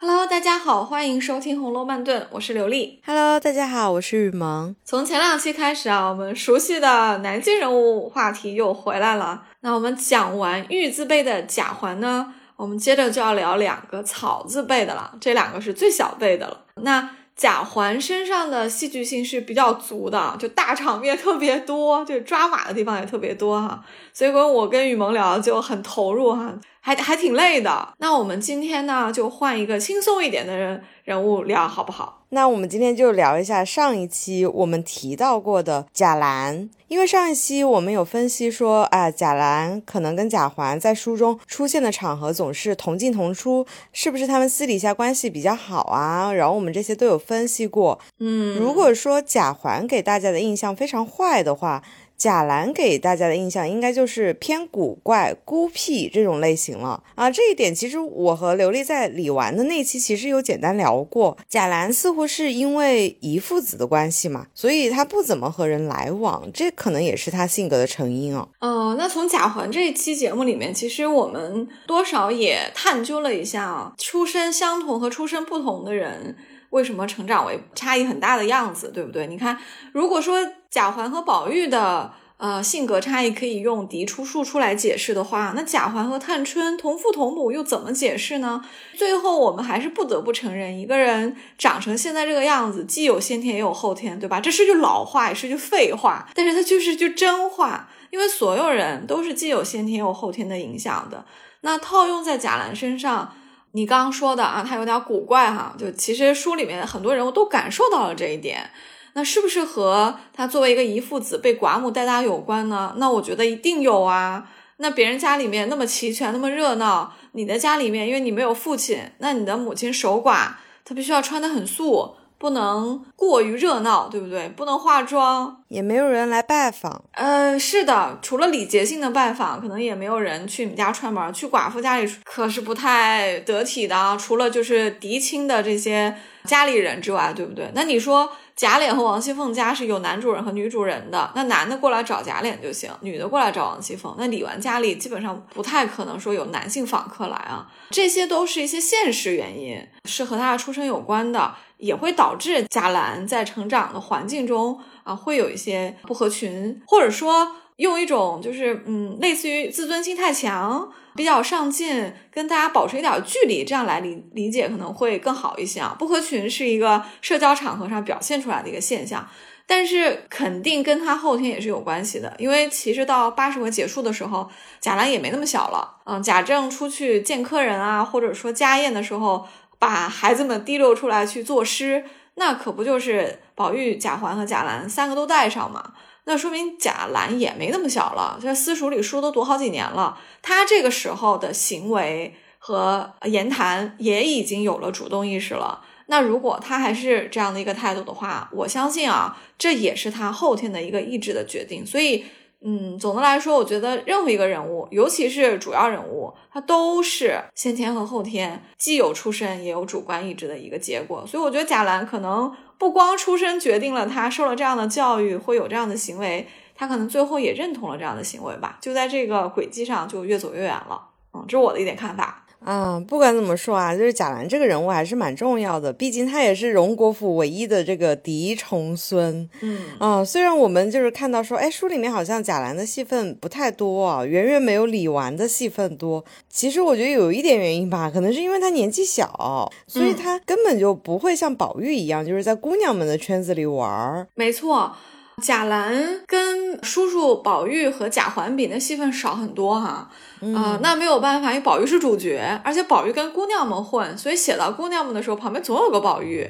Hello，大家好，欢迎收听《红楼慢炖》，我是刘丽。Hello，大家好，我是雨萌。从前两期开始啊，我们熟悉的男性人物话题又回来了。那我们讲完玉字辈的贾环呢，我们接着就要聊两个草字辈的了，这两个是最小辈的了。那贾环身上的戏剧性是比较足的，就大场面特别多，就抓马的地方也特别多哈。所以跟我跟雨萌聊就很投入哈，还还挺累的。那我们今天呢，就换一个轻松一点的人人物聊，好不好？那我们今天就聊一下上一期我们提到过的贾兰，因为上一期我们有分析说，啊，贾兰可能跟贾环在书中出现的场合总是同进同出，是不是他们私底下关系比较好啊？然后我们这些都有分析过。嗯，如果说贾环给大家的印象非常坏的话，贾兰给大家的印象应该就是偏古怪、孤僻这种类型了啊。这一点其实我和刘丽在李纨的那期其实有简单聊过。贾兰似乎是因为姨父子的关系嘛，所以他不怎么和人来往，这可能也是他性格的成因哦。呃，那从贾环这一期节目里面，其实我们多少也探究了一下啊，出身相同和出身不同的人为什么成长为差异很大的样子，对不对？你看，如果说贾环和宝玉的呃性格差异可以用嫡出庶出来解释的话，那贾环和探春同父同母又怎么解释呢？最后我们还是不得不承认，一个人长成现在这个样子，既有先天也有后天，对吧？这是句老话，也是句废话，但是它就是句真话。因为所有人都是既有先天又有后天的影响的。那套用在贾兰身上，你刚刚说的啊，他有点古怪哈，就其实书里面很多人物都感受到了这一点。那是不是和他作为一个遗父子被寡母带大有关呢？那我觉得一定有啊。那别人家里面那么齐全，那么热闹，你的家里面因为你没有父亲，那你的母亲守寡，她必须要穿得很素。不能过于热闹，对不对？不能化妆，也没有人来拜访。呃，是的，除了礼节性的拜访，可能也没有人去你们家串门。去寡妇家里可是不太得体的啊。除了就是嫡亲的这些家里人之外，对不对？那你说贾琏和王熙凤家是有男主人和女主人的，那男的过来找贾琏就行，女的过来找王熙凤。那李纨家里基本上不太可能说有男性访客来啊。这些都是一些现实原因，是和他的出身有关的。也会导致贾兰在成长的环境中啊，会有一些不合群，或者说用一种就是嗯，类似于自尊心太强、比较上进，跟大家保持一点距离，这样来理理解可能会更好一些啊。不合群是一个社交场合上表现出来的一个现象，但是肯定跟他后天也是有关系的，因为其实到八十回结束的时候，贾兰也没那么小了，嗯，贾政出去见客人啊，或者说家宴的时候。把孩子们提溜出来去作诗，那可不就是宝玉、贾环和贾兰三个都带上嘛？那说明贾兰也没那么小了，在私塾里书都读好几年了，他这个时候的行为和言谈也已经有了主动意识了。那如果他还是这样的一个态度的话，我相信啊，这也是他后天的一个意志的决定。所以。嗯，总的来说，我觉得任何一个人物，尤其是主要人物，他都是先天和后天既有出身也有主观意志的一个结果。所以，我觉得贾兰可能不光出身决定了他受了这样的教育会有这样的行为，他可能最后也认同了这样的行为吧，就在这个轨迹上就越走越远了。嗯，这是我的一点看法。嗯，不管怎么说啊，就是贾兰这个人物还是蛮重要的，毕竟他也是荣国府唯一的这个嫡重孙。嗯嗯，虽然我们就是看到说，哎，书里面好像贾兰的戏份不太多啊，远远没有李纨的戏份多。其实我觉得有一点原因吧，可能是因为他年纪小，所以他根本就不会像宝玉一样，就是在姑娘们的圈子里玩儿。没错。贾兰跟叔叔宝玉和贾环比，那戏份少很多哈。嗯、呃，那没有办法，因为宝玉是主角，而且宝玉跟姑娘们混，所以写到姑娘们的时候，旁边总有个宝玉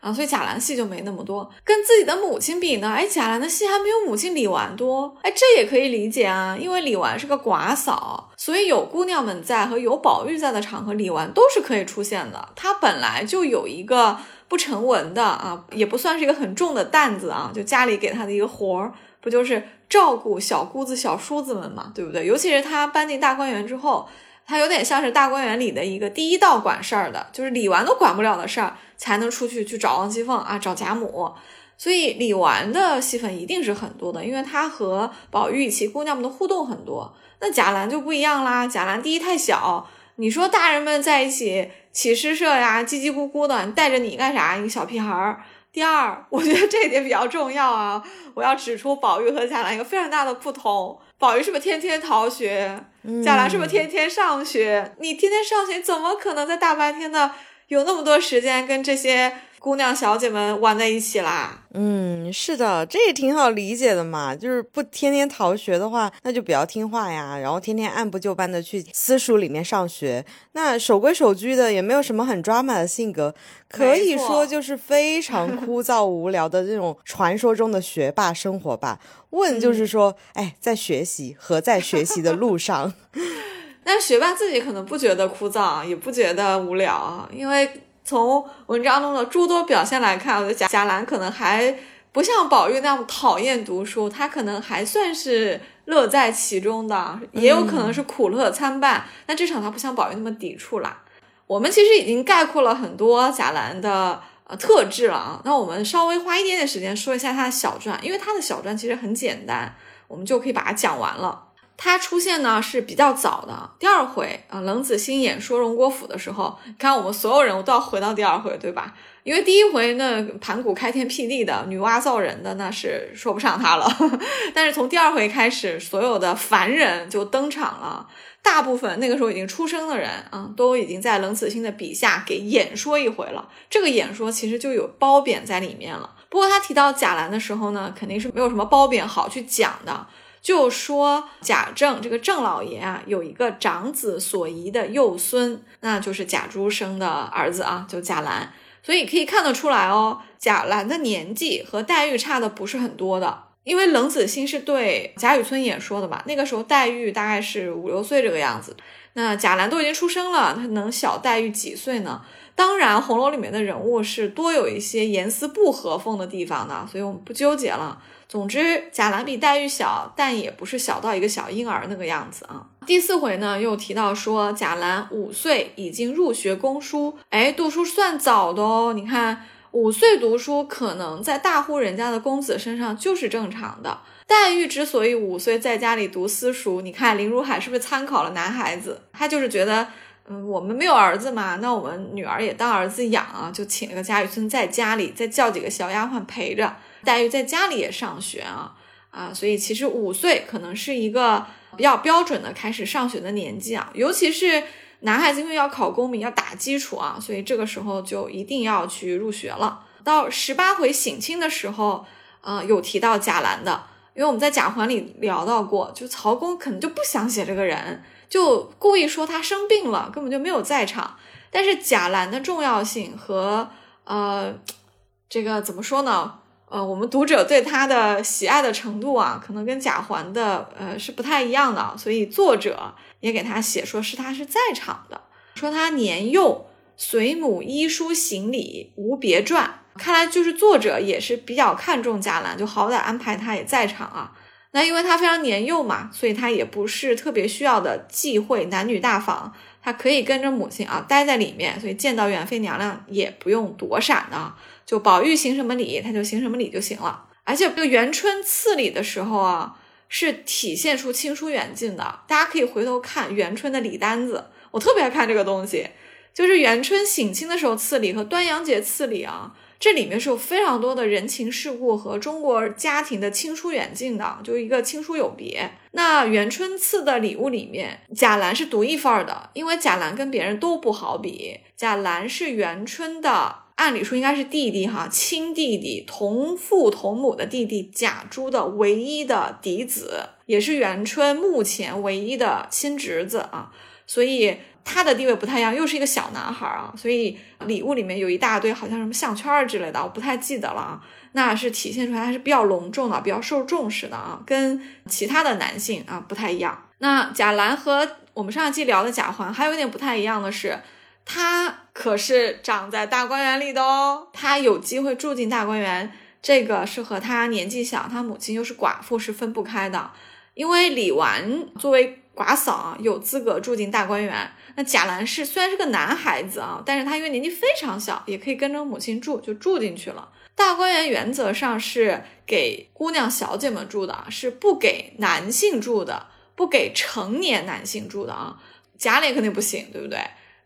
啊，所以贾兰戏就没那么多。跟自己的母亲比呢，哎，贾兰的戏还没有母亲李纨多，哎，这也可以理解啊，因为李纨是个寡嫂，所以有姑娘们在和有宝玉在的场合，李纨都是可以出现的。她本来就有一个。不成文的啊，也不算是一个很重的担子啊，就家里给他的一个活儿，不就是照顾小姑子、小叔子们嘛，对不对？尤其是他搬进大观园之后，他有点像是大观园里的一个第一道管事儿的，就是李纨都管不了的事儿，才能出去去找王熙凤啊，找贾母。所以李纨的戏份一定是很多的，因为她和宝玉以及姑娘们的互动很多。那贾兰就不一样啦，贾兰第一太小。你说大人们在一起起诗社呀，叽叽咕咕的，你带着你干啥？一个小屁孩儿。第二，我觉得这一点比较重要啊，我要指出宝玉和贾兰一个非常大的不同。宝玉是不是天天逃学？贾兰是不是天天上学？你天天上学，怎么可能在大白天的有那么多时间跟这些？姑娘小姐们玩在一起啦。嗯，是的，这也挺好理解的嘛。就是不天天逃学的话，那就比较听话呀，然后天天按部就班的去私塾里面上学。那守规守矩的，也没有什么很 drama 的性格，可以说就是非常枯燥无聊的这种传说中的学霸生活吧。问就是说，哎，在学习和在学习的路上。但学霸自己可能不觉得枯燥，也不觉得无聊，因为。从文章中的诸多表现来看，我觉得贾贾兰可能还不像宝玉那样讨厌读书，他可能还算是乐在其中的，也有可能是苦乐参半。但至少他不像宝玉那么抵触啦。我们其实已经概括了很多贾兰的呃特质了啊，那我们稍微花一点点时间说一下他的小传，因为他的小传其实很简单，我们就可以把它讲完了。他出现呢是比较早的，第二回啊，冷子兴演说荣国府的时候，你看我们所有人我都要回到第二回，对吧？因为第一回那盘古开天辟地的女娲造人的那是说不上他了，但是从第二回开始，所有的凡人就登场了，大部分那个时候已经出生的人啊，都已经在冷子兴的笔下给演说一回了。这个演说其实就有褒贬在里面了。不过他提到贾兰的时候呢，肯定是没有什么褒贬好去讲的。就说贾政这个郑老爷啊，有一个长子所遗的幼孙，那就是贾珠生的儿子啊，就贾兰。所以可以看得出来哦，贾兰的年纪和黛玉差的不是很多的。因为冷子兴是对贾雨村演说的嘛，那个时候黛玉大概是五六岁这个样子，那贾兰都已经出生了，他能小黛玉几岁呢？当然，红楼里面的人物是多有一些严丝不合缝的地方的，所以我们不纠结了。总之，贾兰比黛玉小，但也不是小到一个小婴儿那个样子啊。第四回呢，又提到说贾兰五岁已经入学攻书，哎，读书算早的哦。你看，五岁读书，可能在大户人家的公子身上就是正常的。黛玉之所以五岁在家里读私塾，你看林如海是不是参考了男孩子？他就是觉得，嗯，我们没有儿子嘛，那我们女儿也当儿子养啊，就请了个贾雨村在家里，再叫几个小丫鬟陪着。黛玉在家里也上学啊啊，所以其实五岁可能是一个比较标准的开始上学的年纪啊，尤其是男孩子因为要考功名要打基础啊，所以这个时候就一定要去入学了。到十八回省亲的时候，呃，有提到贾兰的，因为我们在贾环里聊到过，就曹公可能就不想写这个人，就故意说他生病了，根本就没有在场。但是贾兰的重要性和呃，这个怎么说呢？呃，我们读者对他的喜爱的程度啊，可能跟贾环的呃是不太一样的，所以作者也给他写说是他是在场的，说他年幼随母依书行礼无别传，看来就是作者也是比较看重贾兰，就好歹安排他也在场啊。那因为他非常年幼嘛，所以他也不是特别需要的忌讳男女大访，他可以跟着母亲啊待在里面，所以见到元妃娘娘也不用躲闪的。就宝玉行什么礼，他就行什么礼就行了。而且这个元春赐礼的时候啊，是体现出亲疏远近的。大家可以回头看元春的礼单子，我特别爱看这个东西。就是元春省亲的时候赐礼和端阳节赐礼啊，这里面是有非常多的人情世故和中国家庭的亲疏远近的，就一个亲疏有别。那元春赐的礼物里面，贾兰是独一份儿的，因为贾兰跟别人都不好比。贾兰是元春的。按理说应该是弟弟哈，亲弟弟，同父同母的弟弟贾珠的唯一的嫡子，也是元春目前唯一的亲侄子啊，所以他的地位不太一样，又是一个小男孩啊，所以礼物里面有一大堆好像什么项圈之类的，我不太记得了啊，那是体现出来他是比较隆重的，比较受重视的啊，跟其他的男性啊不太一样。那贾兰和我们上一期聊的贾环还有一点不太一样的是。他可是长在大观园里的哦，他有机会住进大观园，这个是和他年纪小，他母亲又是寡妇是分不开的。因为李纨作为寡嫂啊，有资格住进大观园。那贾兰是虽然是个男孩子啊，但是他因为年纪非常小，也可以跟着母亲住，就住进去了。大观园原则上是给姑娘小姐们住的，是不给男性住的，不给成年男性住的啊。贾琏肯定不行，对不对？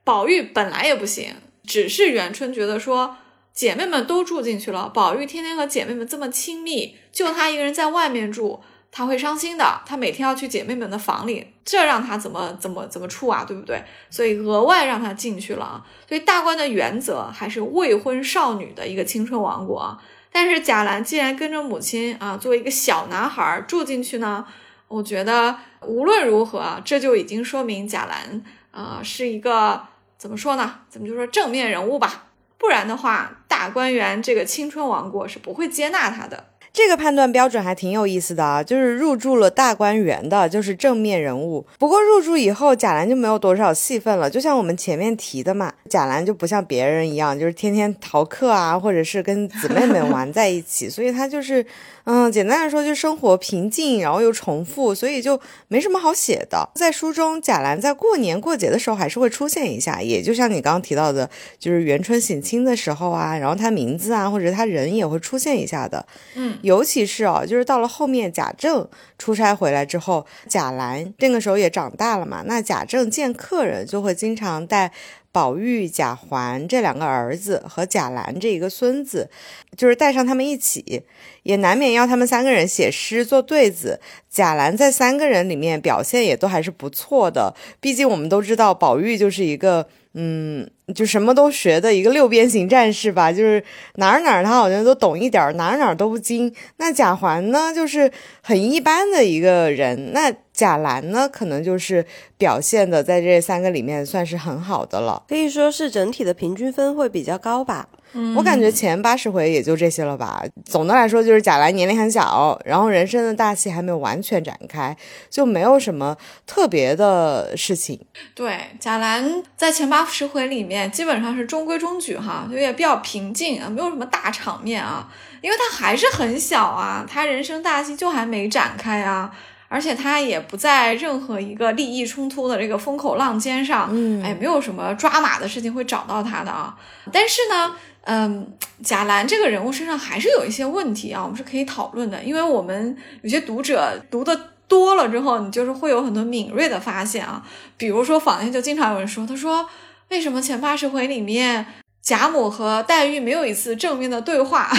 宝玉本来也不行，只是元春觉得说姐妹们都住进去了，宝玉天天和姐妹们这么亲密，就他一个人在外面住，他会伤心的。他每天要去姐妹们的房里，这让他怎么怎么怎么处啊，对不对？所以额外让他进去了啊。所以大观的原则还是未婚少女的一个青春王国。但是贾兰既然跟着母亲啊，作为一个小男孩住进去呢，我觉得无论如何，这就已经说明贾兰啊是一个怎么说呢？怎么就说正面人物吧？不然的话，大观园这个青春王国是不会接纳他的。这个判断标准还挺有意思的啊，就是入住了大观园的，就是正面人物。不过入住以后，贾兰就没有多少戏份了。就像我们前面提的嘛，贾兰就不像别人一样，就是天天逃课啊，或者是跟姊妹们玩在一起，所以他就是。嗯，简单来说，就生活平静，然后又重复，所以就没什么好写的。在书中，贾兰在过年过节的时候还是会出现一下，也就像你刚刚提到的，就是元春省亲的时候啊，然后他名字啊，或者他人也会出现一下的。嗯，尤其是啊，就是到了后面贾政出差回来之后，贾兰这个时候也长大了嘛，那贾政见客人就会经常带。宝玉、贾环这两个儿子和贾兰这一个孙子，就是带上他们一起，也难免要他们三个人写诗做对子。贾兰在三个人里面表现也都还是不错的，毕竟我们都知道宝玉就是一个。嗯，就什么都学的一个六边形战士吧，就是哪儿哪儿他好像都懂一点，哪儿哪儿都不精。那贾环呢，就是很一般的一个人。那贾兰呢，可能就是表现的在这三个里面算是很好的了，可以说是整体的平均分会比较高吧。我感觉前八十回也就这些了吧。总的来说，就是贾兰年龄很小，然后人生的大戏还没有完全展开，就没有什么特别的事情。对，贾兰在前八十回里面基本上是中规中矩哈，就也比较平静啊，没有什么大场面啊，因为他还是很小啊，他人生大戏就还没展开啊，而且他也不在任何一个利益冲突的这个风口浪尖上，嗯，哎，没有什么抓马的事情会找到他的啊。但是呢。嗯，贾兰这个人物身上还是有一些问题啊，我们是可以讨论的。因为我们有些读者读的多了之后，你就是会有很多敏锐的发现啊。比如说坊间就经常有人说，他说为什么前八十回里面贾母和黛玉没有一次正面的对话，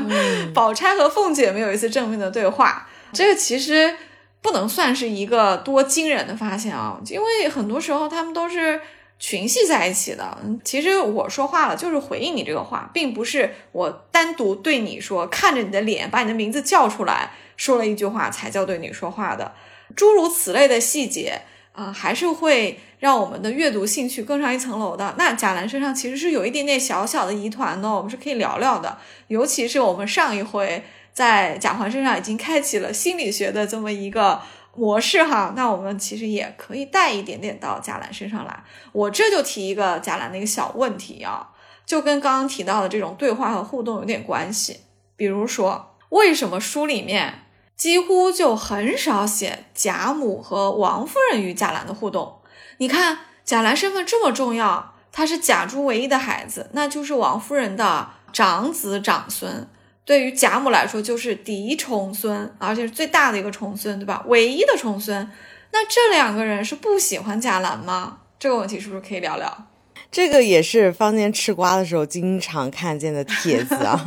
宝钗和凤姐没有一次正面的对话？这个其实不能算是一个多惊人的发现啊，因为很多时候他们都是。群戏在一起的，其实我说话了就是回应你这个话，并不是我单独对你说，看着你的脸把你的名字叫出来说了一句话才叫对你说话的。诸如此类的细节啊，还是会让我们的阅读兴趣更上一层楼的。那贾兰身上其实是有一点点小小的疑团的，我们是可以聊聊的。尤其是我们上一回在贾环身上已经开启了心理学的这么一个。模式哈，那我们其实也可以带一点点到贾兰身上来。我这就提一个贾兰的一个小问题啊，就跟刚刚提到的这种对话和互动有点关系。比如说，为什么书里面几乎就很少写贾母和王夫人与贾兰的互动？你看，贾兰身份这么重要，他是贾珠唯一的孩子，那就是王夫人的长子长孙。对于贾母来说，就是嫡重孙，而且是最大的一个重孙，对吧？唯一的重孙。那这两个人是不喜欢贾兰吗？这个问题是不是可以聊聊？这个也是坊间吃瓜的时候经常看见的帖子啊。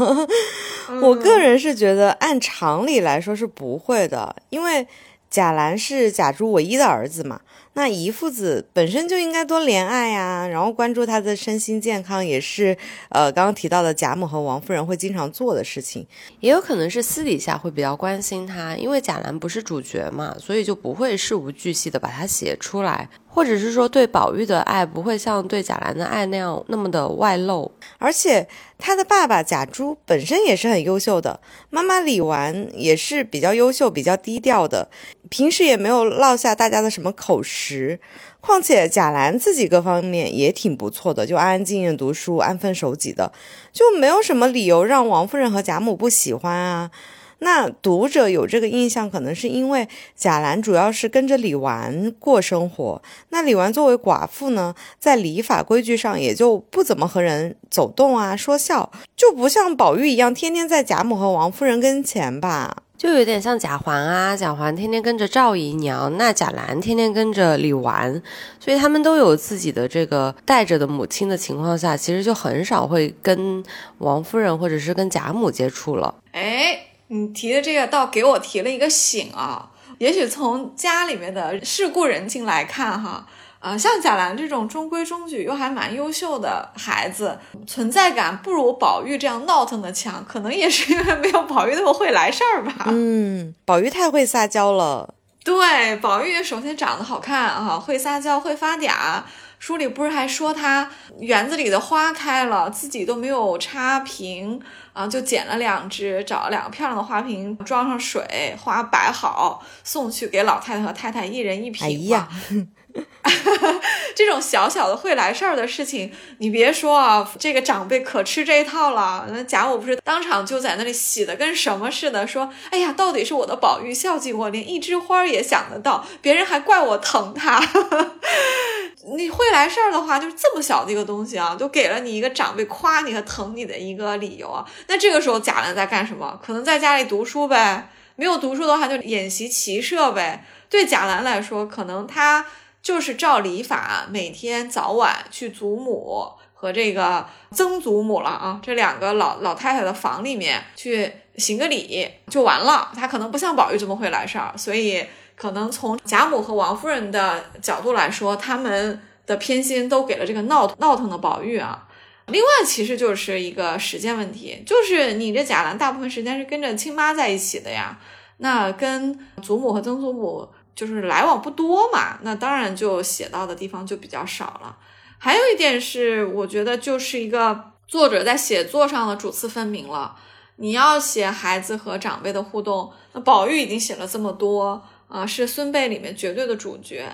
我个人是觉得，按常理来说是不会的，因为贾兰是贾珠唯一的儿子嘛。那姨父子本身就应该多怜爱呀，然后关注他的身心健康，也是呃刚刚提到的贾母和王夫人会经常做的事情，也有可能是私底下会比较关心他，因为贾兰不是主角嘛，所以就不会事无巨细的把他写出来，或者是说对宝玉的爱不会像对贾兰的爱那样那么的外露，而且他的爸爸贾珠本身也是很优秀的，妈妈李纨也是比较优秀、比较低调的，平时也没有落下大家的什么口实。况且贾兰自己各方面也挺不错的，就安安静静读书、安分守己的，就没有什么理由让王夫人和贾母不喜欢啊。那读者有这个印象，可能是因为贾兰主要是跟着李纨过生活，那李纨作为寡妇呢，在礼法规矩上也就不怎么和人走动啊、说笑，就不像宝玉一样天天在贾母和王夫人跟前吧。就有点像贾环啊，贾环天天跟着赵姨娘，那贾兰天天跟着李纨，所以他们都有自己的这个带着的母亲的情况下，其实就很少会跟王夫人或者是跟贾母接触了。哎，你提的这个倒给我提了一个醒啊，也许从家里面的世故人情来看哈。啊，像贾兰这种中规中矩又还蛮优秀的孩子，存在感不如宝玉这样闹腾的强，可能也是因为没有宝玉那么会来事儿吧。嗯，宝玉太会撒娇了。对，宝玉首先长得好看啊，会撒娇，会发嗲。书里不是还说他园子里的花开了，自己都没有插瓶啊，就捡了两只，找了两个漂亮的花瓶，装上水，花摆好，送去给老太太和太太一人一瓶。哎呀。这种小小的会来事儿的事情，你别说啊，这个长辈可吃这一套了。那贾母不是当场就在那里喜的跟什么似的，说：“哎呀，到底是我的宝玉孝敬我，连一枝花也想得到，别人还怪我疼他。你会来事儿的话，就是这么小的一个东西啊，都给了你一个长辈夸你和疼你的一个理由啊。那这个时候贾兰在干什么？可能在家里读书呗。没有读书的话，就演习骑射呗。对贾兰来说，可能他。就是照礼法，每天早晚去祖母和这个曾祖母了啊，这两个老老太太的房里面去行个礼就完了。他可能不像宝玉这么会来事儿，所以可能从贾母和王夫人的角度来说，他们的偏心都给了这个闹闹腾的宝玉啊。另外，其实就是一个时间问题，就是你这贾兰大部分时间是跟着亲妈在一起的呀，那跟祖母和曾祖母。就是来往不多嘛，那当然就写到的地方就比较少了。还有一点是，我觉得就是一个作者在写作上的主次分明了。你要写孩子和长辈的互动，那宝玉已经写了这么多啊，是孙辈里面绝对的主角。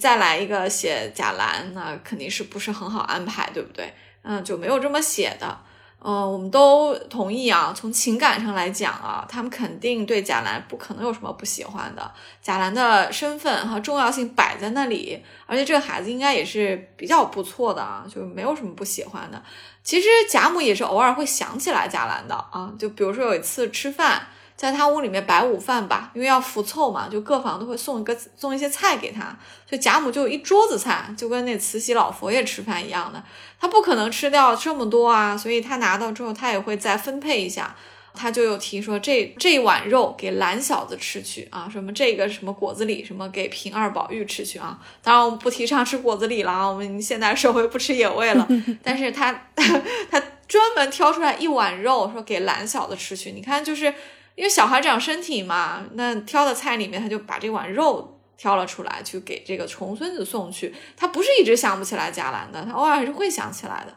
再来一个写贾兰，那肯定是不是很好安排，对不对？嗯，就没有这么写的。嗯，我们都同意啊。从情感上来讲啊，他们肯定对贾兰不可能有什么不喜欢的。贾兰的身份和重要性摆在那里，而且这个孩子应该也是比较不错的啊，就没有什么不喜欢的。其实贾母也是偶尔会想起来贾兰的啊，就比如说有一次吃饭。在他屋里面摆午饭吧，因为要福凑嘛，就各房都会送一个送一些菜给他，所以贾母就有一桌子菜，就跟那慈禧老佛爷吃饭一样的，他不可能吃掉这么多啊，所以他拿到之后，他也会再分配一下，他就有提说这这一碗肉给蓝小子吃去啊，什么这个什么果子狸什么给平儿宝玉吃去啊，当然我们不提倡吃果子狸了啊，我们现在社会不吃野味了，但是他 他专门挑出来一碗肉说给蓝小子吃去，你看就是。因为小孩长身体嘛，那挑的菜里面他就把这碗肉挑了出来，去给这个重孙子送去。他不是一直想不起来贾兰的，他偶尔还是会想起来的。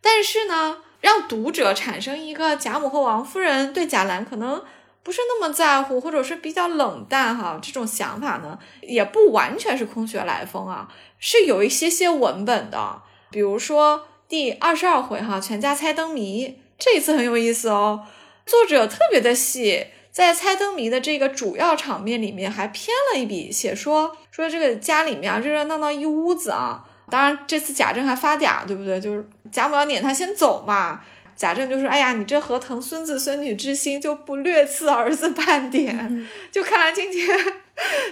但是呢，让读者产生一个贾母和王夫人对贾兰可能不是那么在乎，或者是比较冷淡哈，这种想法呢，也不完全是空穴来风啊，是有一些些文本的。比如说第二十二回哈，全家猜灯谜，这一次很有意思哦。作者特别的细，在猜灯谜的这个主要场面里面还偏了一笔，写说说这个家里面啊热热闹闹一屋子啊。当然这次贾政还发嗲，对不对？就是贾母要撵他先走嘛，贾政就说：“哎呀，你这何疼孙子孙女之心，就不略次儿子半点？”就看来今天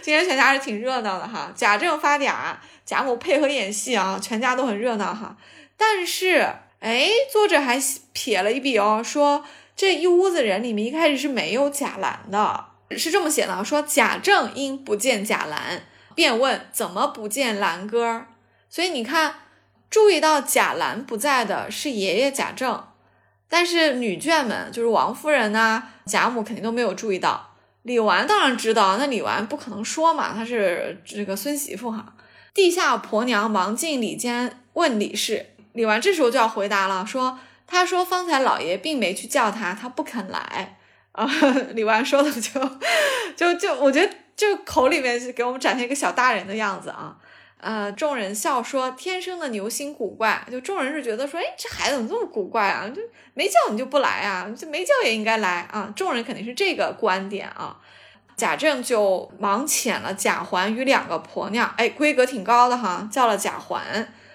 今天全家是挺热闹的哈。贾政发嗲，贾母配合演戏啊，全家都很热闹哈。但是哎，作者还撇了一笔哦，说。这一屋子人里面，一开始是没有贾兰的，是这么写的：说贾政因不见贾兰，便问怎么不见兰哥儿。所以你看，注意到贾兰不在的是爷爷贾政，但是女眷们，就是王夫人呐、贾母肯定都没有注意到。李纨当然知道，那李纨不可能说嘛，她是这个孙媳妇哈。地下婆娘忙进里间问李氏，李纨这时候就要回答了，说。他说：“方才老爷并没去叫他，他不肯来啊。”李纨说的就就就，我觉得就口里面是给我们展现一个小大人的样子啊。呃，众人笑说：“天生的牛心古怪。”就众人是觉得说：“哎，这孩子怎么这么古怪啊？就没叫你就不来啊？这没叫也应该来啊！”众人肯定是这个观点啊。贾政就忙遣了贾环与两个婆娘，哎，规格挺高的哈，叫了贾环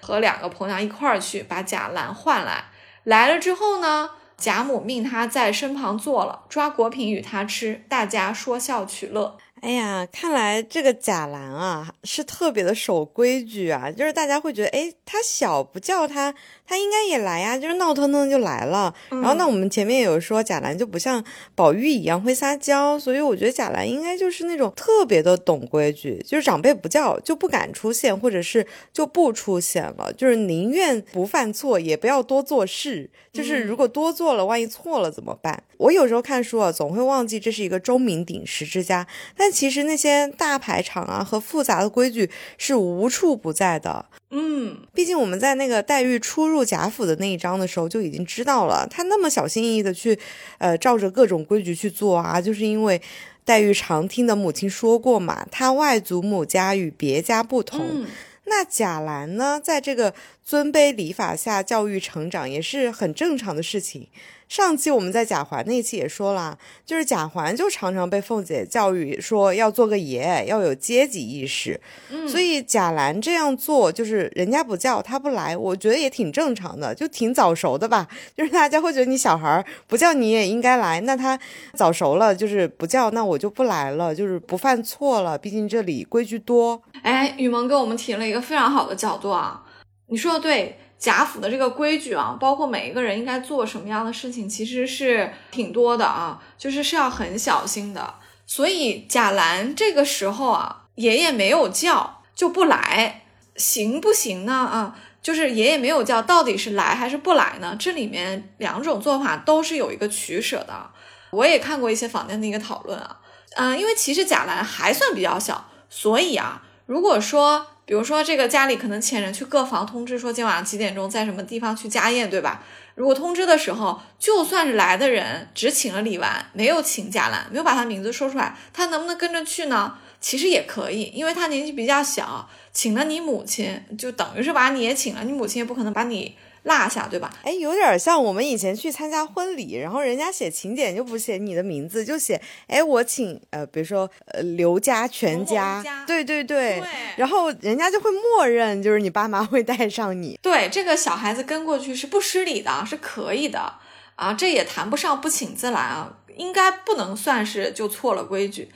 和两个婆娘一块儿去把贾兰唤来。来了之后呢，贾母命他在身旁坐了，抓果品与他吃，大家说笑取乐。哎呀，看来这个贾兰啊是特别的守规矩啊，就是大家会觉得，哎，他小不叫他，他应该也来呀，就是闹腾腾就来了。然后那我们前面有说贾兰就不像宝玉一样会撒娇，所以我觉得贾兰应该就是那种特别的懂规矩，就是长辈不叫就不敢出现，或者是就不出现了，就是宁愿不犯错也不要多做事，就是如果多做了，万一错了怎么办？我有时候看书啊，总会忘记这是一个钟鸣鼎食之家，但其实那些大排场啊和复杂的规矩是无处不在的。嗯，毕竟我们在那个黛玉初入贾府的那一章的时候就已经知道了，她那么小心翼翼的去，呃，照着各种规矩去做啊，就是因为黛玉常听的母亲说过嘛，她外祖母家与别家不同。那贾兰呢，在这个尊卑礼法下教育成长，也是很正常的事情。上期我们在贾环那一期也说了，就是贾环就常常被凤姐教育说要做个爷，要有阶级意识。嗯，所以贾兰这样做，就是人家不叫他不来，我觉得也挺正常的，就挺早熟的吧。就是大家会觉得你小孩不叫你也应该来，那他早熟了，就是不叫，那我就不来了，就是不犯错了。毕竟这里规矩多。哎，雨萌给我们提了一个非常好的角度啊，你说的对。贾府的这个规矩啊，包括每一个人应该做什么样的事情，其实是挺多的啊，就是是要很小心的。所以贾兰这个时候啊，爷爷没有叫就不来，行不行呢？啊，就是爷爷没有叫，到底是来还是不来呢？这里面两种做法都是有一个取舍的。我也看过一些坊间的一个讨论啊，嗯，因为其实贾兰还算比较小，所以啊，如果说。比如说，这个家里可能请人去各房通知说今晚上几点钟在什么地方去家宴，对吧？如果通知的时候，就算是来的人只请了李纨，没有请贾兰，没有把他名字说出来，他能不能跟着去呢？其实也可以，因为他年纪比较小，请了你母亲，就等于是把你也请了，你母亲也不可能把你。落下对吧？哎，有点像我们以前去参加婚礼，然后人家写请柬就不写你的名字，就写哎我请呃，比如说呃刘家全家，对对对，然后人家就会默认就是你爸妈会带上你。对，这个小孩子跟过去是不失礼的，是可以的啊，这也谈不上不请自来啊，应该不能算是就错了规矩。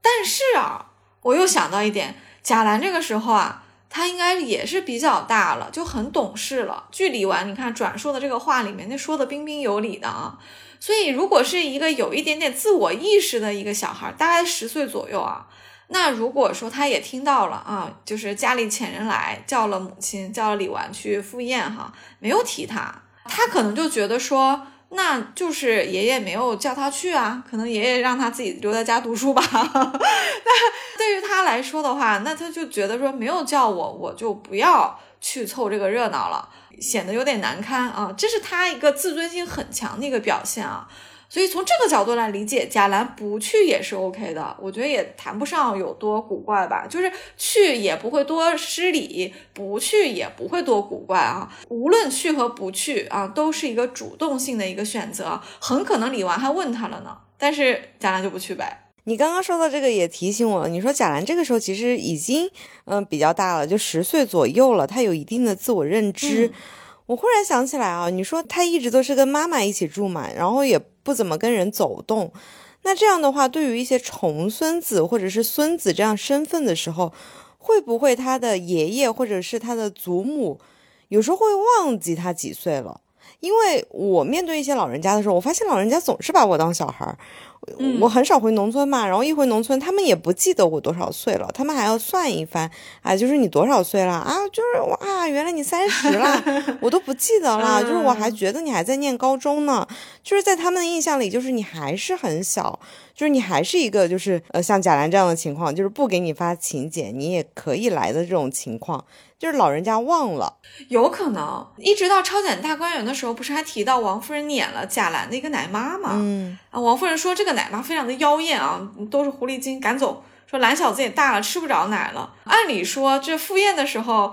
但是啊，我又想到一点，贾兰这个时候啊。他应该也是比较大了，就很懂事了。据李纨你看转述的这个话里面，那说的彬彬有礼的啊。所以如果是一个有一点点自我意识的一个小孩，大概十岁左右啊，那如果说他也听到了啊，就是家里请人来叫了母亲，叫了李纨去赴宴哈，没有提他，他可能就觉得说。那就是爷爷没有叫他去啊，可能爷爷让他自己留在家读书吧。那对于他来说的话，那他就觉得说没有叫我，我就不要去凑这个热闹了，显得有点难堪啊。这是他一个自尊心很强的一个表现啊。所以从这个角度来理解，贾兰不去也是 OK 的，我觉得也谈不上有多古怪吧。就是去也不会多失礼，不去也不会多古怪啊。无论去和不去啊，都是一个主动性的一个选择。很可能李纨还问他了呢，但是贾兰就不去呗。你刚刚说到这个也提醒我，你说贾兰这个时候其实已经嗯比较大了，就十岁左右了，他有一定的自我认知。我忽然想起来啊，你说他一直都是跟妈妈一起住嘛，然后也不怎么跟人走动，那这样的话，对于一些重孙子或者是孙子这样身份的时候，会不会他的爷爷或者是他的祖母有时候会忘记他几岁了？因为我面对一些老人家的时候，我发现老人家总是把我当小孩儿。我很少回农村嘛，然后一回农村，他们也不记得我多少岁了，他们还要算一番啊，就是你多少岁了啊？就是哇，原来你三十了，我都不记得了，就是我还 觉得你还在念高中呢，就是在他们的印象里，就是你还是很小，就是你还是一个就是呃像贾兰这样的情况，就是不给你发请柬，你也可以来的这种情况。就是老人家忘了，有可能一直到超检大观园的时候，不是还提到王夫人撵了贾兰的一个奶妈吗？嗯啊，王夫人说这个奶妈非常的妖艳啊，都是狐狸精，赶走。说蓝小子也大了，吃不着奶了。按理说这赴宴的时候，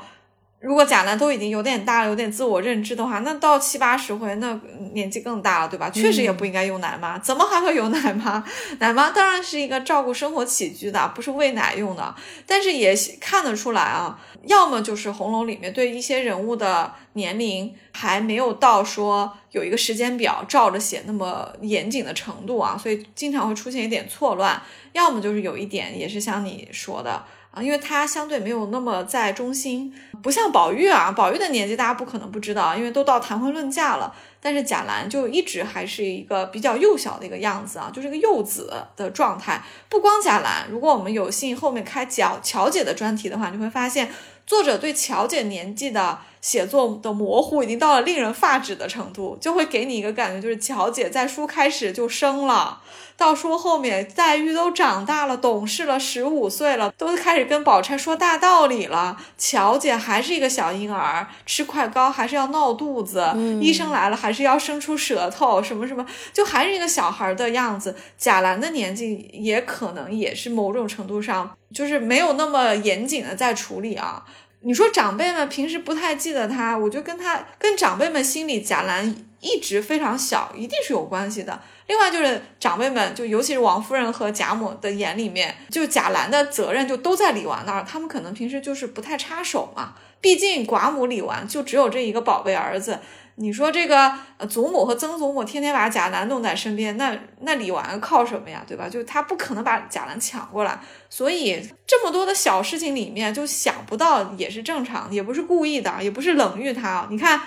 如果贾兰都已经有点大了，有点自我认知的话，那到七八十回，那年纪更大了，对吧？确实也不应该用奶妈，怎么还会有奶妈？奶妈当然是一个照顾生活起居的，不是喂奶用的。但是也看得出来啊，要么就是红楼里面对一些人物的年龄还没有到说有一个时间表照着写那么严谨的程度啊，所以经常会出现一点错乱。要么就是有一点也是像你说的。啊，因为他相对没有那么在中心，不像宝玉啊，宝玉的年纪大家不可能不知道，因为都到谈婚论嫁了。但是贾兰就一直还是一个比较幼小的一个样子啊，就是个幼子的状态。不光贾兰，如果我们有幸后面开乔乔姐的专题的话，你会发现作者对乔姐年纪的写作的模糊已经到了令人发指的程度，就会给你一个感觉，就是乔姐在书开始就生了。到书后面，黛玉都长大了，懂事了，十五岁了，都开始跟宝钗说大道理了。乔姐还是一个小婴儿，吃块糕还是要闹肚子，医生来了还是要伸出舌头，什么什么，就还是一个小孩的样子。贾兰的年纪也可能也是某种程度上，就是没有那么严谨的在处理啊。你说长辈们平时不太记得他，我就跟他跟长辈们心里贾兰一直非常小，一定是有关系的。另外就是长辈们，就尤其是王夫人和贾母的眼里面，就贾兰的责任就都在李纨那儿。他们可能平时就是不太插手嘛。毕竟寡母李纨就只有这一个宝贝儿子。你说这个祖母和曾祖母天天把贾兰弄在身边，那那李纨靠什么呀？对吧？就他不可能把贾兰抢过来。所以这么多的小事情里面，就想不到也是正常，也不是故意的，也不是冷遇他。你看，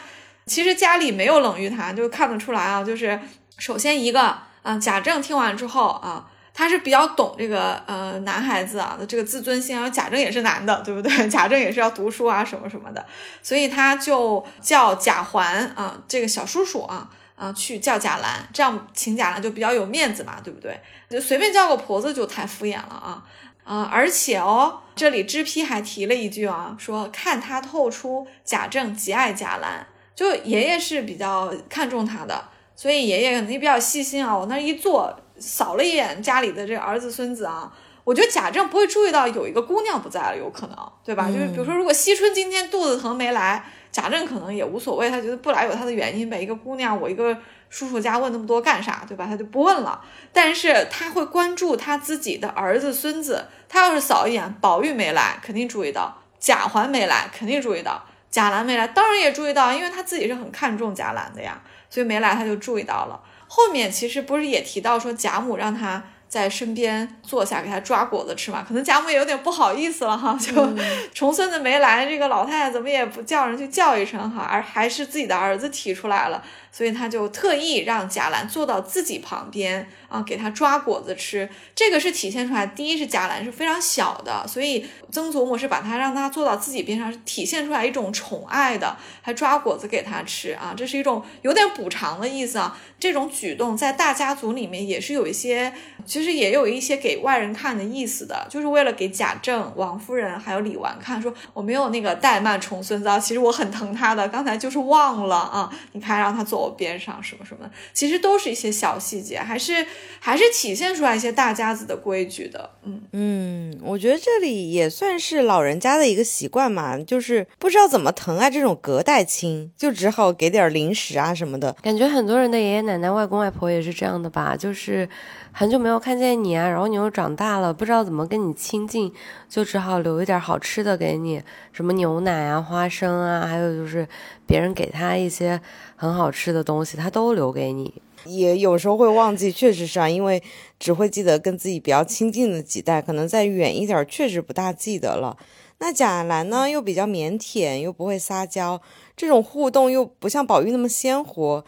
其实家里没有冷遇他，就看得出来啊，就是。首先一个，嗯，贾政听完之后啊，他是比较懂这个呃男孩子啊的这个自尊心，贾政也是男的，对不对？贾政也是要读书啊什么什么的，所以他就叫贾环啊这个小叔叔啊啊去叫贾兰，这样请贾兰就比较有面子嘛，对不对？就随便叫个婆子就太敷衍了啊啊！而且哦，这里知批还提了一句啊，说看他透出贾政极爱贾兰，就爷爷是比较看重他的。所以爷爷肯定比较细心啊，往那一坐，扫了一眼家里的这个儿子孙子啊，我觉得贾政不会注意到有一个姑娘不在了，有可能，对吧？就是比如说，如果惜春今天肚子疼没来，贾政可能也无所谓，他觉得不来有他的原因呗。一个姑娘，我一个叔叔家问那么多干啥，对吧？他就不问了。但是他会关注他自己的儿子孙子，他要是扫一眼，宝玉没来，肯定注意到；贾环没来，肯定注意到；贾兰没来，当然也注意到，因为他自己是很看重贾兰的呀。所以没来，他就注意到了。后面其实不是也提到说贾母让他在身边坐下，给他抓果子吃嘛？可能贾母也有点不好意思了哈，就 重孙子没来，这个老太太怎么也不叫人去叫一声哈，而还是自己的儿子提出来了。所以他就特意让贾兰坐到自己旁边啊，给他抓果子吃。这个是体现出来，第一是贾兰是非常小的，所以曾祖母是把他让他坐到自己边上，是体现出来一种宠爱的，还抓果子给他吃啊，这是一种有点补偿的意思啊。这种举动在大家族里面也是有一些，其实也有一些给外人看的意思的，就是为了给贾政、王夫人还有李纨看，说我没有那个怠慢重孙子，啊，其实我很疼他的，刚才就是忘了啊，你看让他坐我。边上什么什么，其实都是一些小细节，还是还是体现出来一些大家子的规矩的。嗯嗯，我觉得这里也算是老人家的一个习惯嘛，就是不知道怎么疼爱这种隔代亲，就只好给点零食啊什么的。感觉很多人的爷爷奶奶、外公外婆也是这样的吧，就是很久没有看见你啊，然后你又长大了，不知道怎么跟你亲近，就只好留一点好吃的给你，什么牛奶啊、花生啊，还有就是别人给他一些。很好吃的东西，他都留给你。也有时候会忘记，确实是啊，因为只会记得跟自己比较亲近的几代，可能再远一点，确实不大记得了。那贾兰呢，又比较腼腆，又不会撒娇，这种互动又不像宝玉那么鲜活。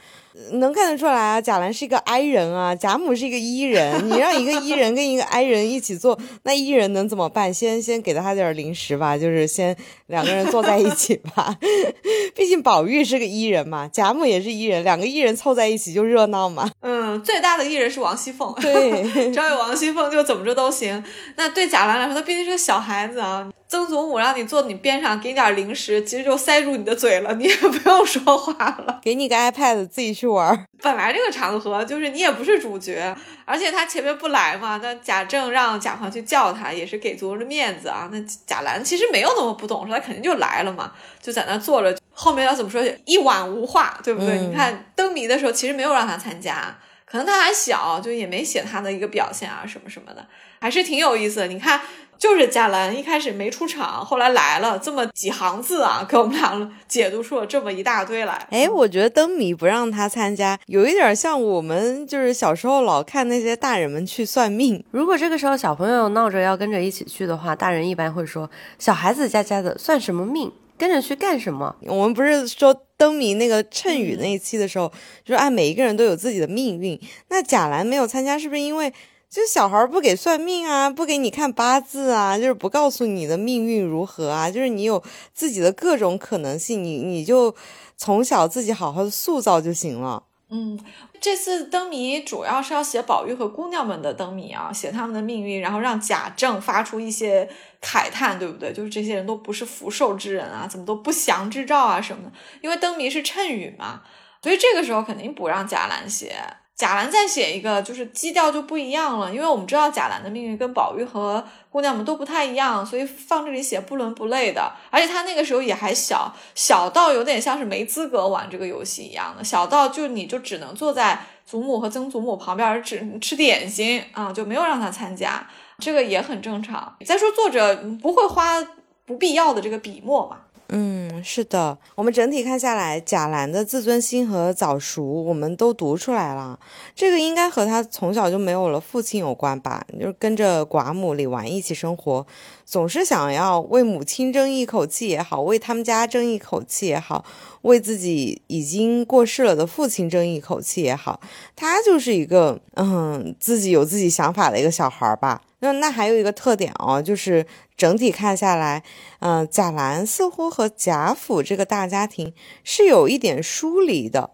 能看得出来啊，贾兰是一个 I 人啊，贾母是一个 E 人。你让一个 E 人跟一个 I 人一起做，那 E 人能怎么办？先先给他点零食吧，就是先两个人坐在一起吧。毕竟宝玉是个 E 人嘛，贾母也是 E 人，两个 E 人凑在一起就热闹嘛。嗯，最大的 E 人是王熙凤，对，只要有王熙凤就怎么着都行。那对贾兰来说，他毕竟是个小孩子啊。曾祖母让你坐你边上，给你点零食，其实就塞住你的嘴了，你也不用说话了，给你个 iPad 自己去玩。本来这个场合就是你也不是主角，而且他前面不来嘛，那贾政让贾环去叫他，也是给足了面子啊。那贾兰其实没有那么不懂事，他肯定就来了嘛，就在那坐着。后面要怎么说，一晚无话，对不对？嗯你看灯谜的时候，其实没有让他参加，可能他还小，就也没写他的一个表现啊什么什么的，还是挺有意思的。你看，就是贾兰一开始没出场，后来来了，这么几行字啊，给我们俩 解读出了这么一大堆来。哎，我觉得灯谜不让他参加，有一点像我们就是小时候老看那些大人们去算命。如果这个时候小朋友闹着要跟着一起去的话，大人一般会说：“小孩子家家的，算什么命？跟着去干什么我们不是说灯谜那个谶语那一期的时候，就是按每一个人都有自己的命运。那贾兰没有参加，是不是因为就是小孩不给算命啊，不给你看八字啊，就是不告诉你的命运如何啊？就是你有自己的各种可能性，你你就从小自己好好的塑造就行了。嗯，这次灯谜主要是要写宝玉和姑娘们的灯谜啊，写他们的命运，然后让贾政发出一些慨叹，对不对？就是这些人都不是福寿之人啊，怎么都不祥之兆啊什么的。因为灯谜是谶语嘛，所以这个时候肯定不让贾兰写。贾兰再写一个，就是基调就不一样了，因为我们知道贾兰的命运跟宝玉和姑娘们都不太一样，所以放这里写不伦不类的。而且他那个时候也还小，小到有点像是没资格玩这个游戏一样的，小到就你就只能坐在祖母和曾祖母旁边只吃点心啊，就没有让他参加，这个也很正常。再说作者不会花不必要的这个笔墨嘛。嗯，是的，我们整体看下来，贾兰的自尊心和早熟，我们都读出来了。这个应该和他从小就没有了父亲有关吧？就是跟着寡母李纨一起生活，总是想要为母亲争一口气也好，为他们家争一口气也好，为自己已经过世了的父亲争一口气也好，他就是一个嗯，自己有自己想法的一个小孩吧。那那还有一个特点哦，就是整体看下来，嗯、贾兰似乎和贾府这个大家庭是有一点疏离的。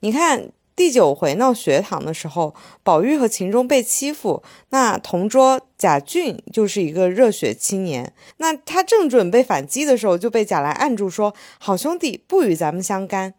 你看第九回闹学堂的时候，宝玉和秦钟被欺负，那同桌贾俊就是一个热血青年，那他正准备反击的时候，就被贾兰按住说：“好兄弟，不与咱们相干。”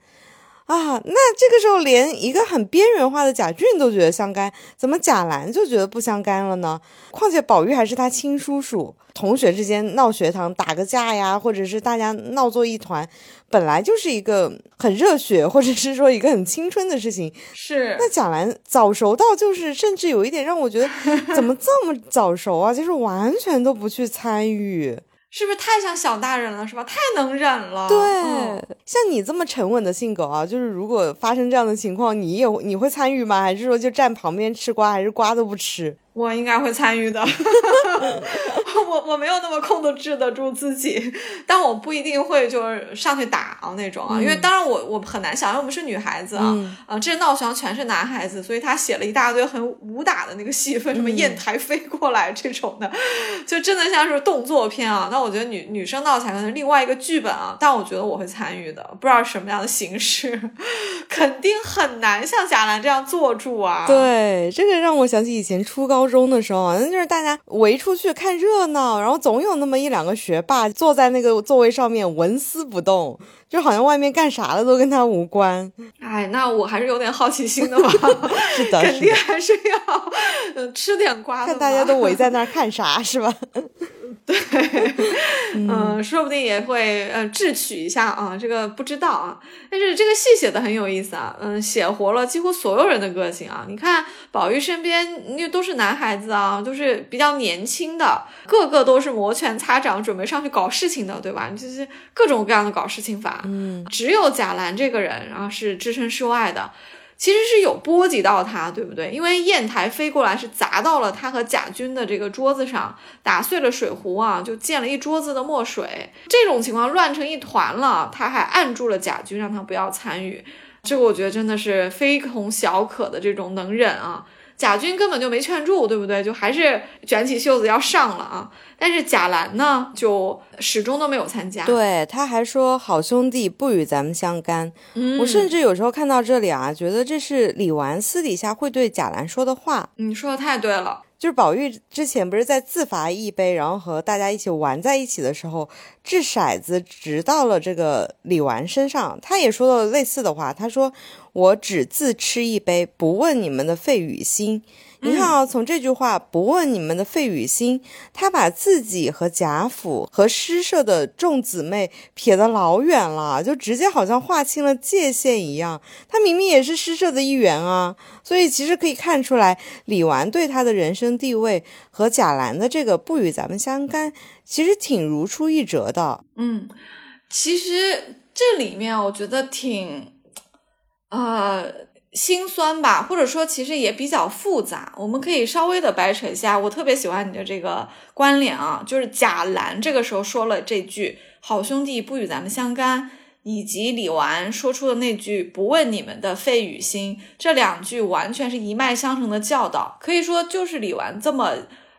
啊，那这个时候连一个很边缘化的贾俊都觉得相干，怎么贾兰就觉得不相干了呢？况且宝玉还是他亲叔叔，同学之间闹学堂打个架呀，或者是大家闹作一团，本来就是一个很热血，或者是说一个很青春的事情。是那贾兰早熟到就是，甚至有一点让我觉得怎么这么早熟啊？就是完全都不去参与。是不是太像小大人了？是吧？太能忍了。对，像你这么沉稳的性格啊，就是如果发生这样的情况，你也你会参与吗？还是说就站旁边吃瓜，还是瓜都不吃？我应该会参与的，我我没有那么控得制得住自己，但我不一定会就是上去打啊那种啊，因为当然我我很难想，因为我们是女孩子啊，嗯。啊，这闹学堂全是男孩子，所以他写了一大堆很武打的那个戏份，什么砚台飞过来这种的，就真的像是动作片啊。那我觉得女女生闹起来可能是另外一个剧本啊，但我觉得我会参与的，不知道是什么样的形式，肯定很难像贾兰这样坐住啊。对，这个让我想起以前初高中的时候啊，那就是大家围出去看热闹，然后总有那么一两个学霸坐在那个座位上面纹丝不动，就好像外面干啥的都跟他无关。哎，那我还是有点好奇心的吧，是的，肯，定还是要嗯吃点瓜的。看大家都围在那儿看啥是吧？嗯，说不定也会呃智取一下啊，这个不知道啊。但是这个戏写的很有意思啊，嗯，写活了几乎所有人的个性啊。你看宝玉身边，因为都是男孩子啊，都是比较年轻的，个个都是摩拳擦掌，准备上去搞事情的，对吧？就是各种各样的搞事情法。嗯，只有贾兰这个人，然后是置身事外的。其实是有波及到他，对不对？因为砚台飞过来是砸到了他和贾军的这个桌子上，打碎了水壶啊，就溅了一桌子的墨水。这种情况乱成一团了，他还按住了贾军，让他不要参与。这个我觉得真的是非同小可的这种能忍啊。贾军根本就没劝住，对不对？就还是卷起袖子要上了啊。但是贾兰呢，就始终都没有参加。，对，他还说好兄弟不与咱们相干。嗯，我甚至有时候看到这里啊，觉得这是李纨私底下会对贾兰说的话。你说的太对了。就是宝玉之前不是在自罚一杯，然后和大家一起玩在一起的时候，掷骰子掷到了这个李纨身上，他也说了类似的话。他说：“我只自吃一杯，不问你们的肺与心。”你看啊，从这句话“不问你们的费与心”，他把自己和贾府和诗社的众姊妹撇得老远了，就直接好像划清了界限一样。他明明也是诗社的一员啊，所以其实可以看出来，李纨对他的人生地位和贾兰的这个不与咱们相干，其实挺如出一辙的。嗯，其实这里面我觉得挺，呃。心酸吧，或者说其实也比较复杂，我们可以稍微的掰扯一下。我特别喜欢你的这个关联啊，就是贾兰这个时候说了这句“好兄弟不与咱们相干”，以及李纨说出的那句“不问你们的费与心”，这两句完全是一脉相承的教导，可以说就是李纨这么。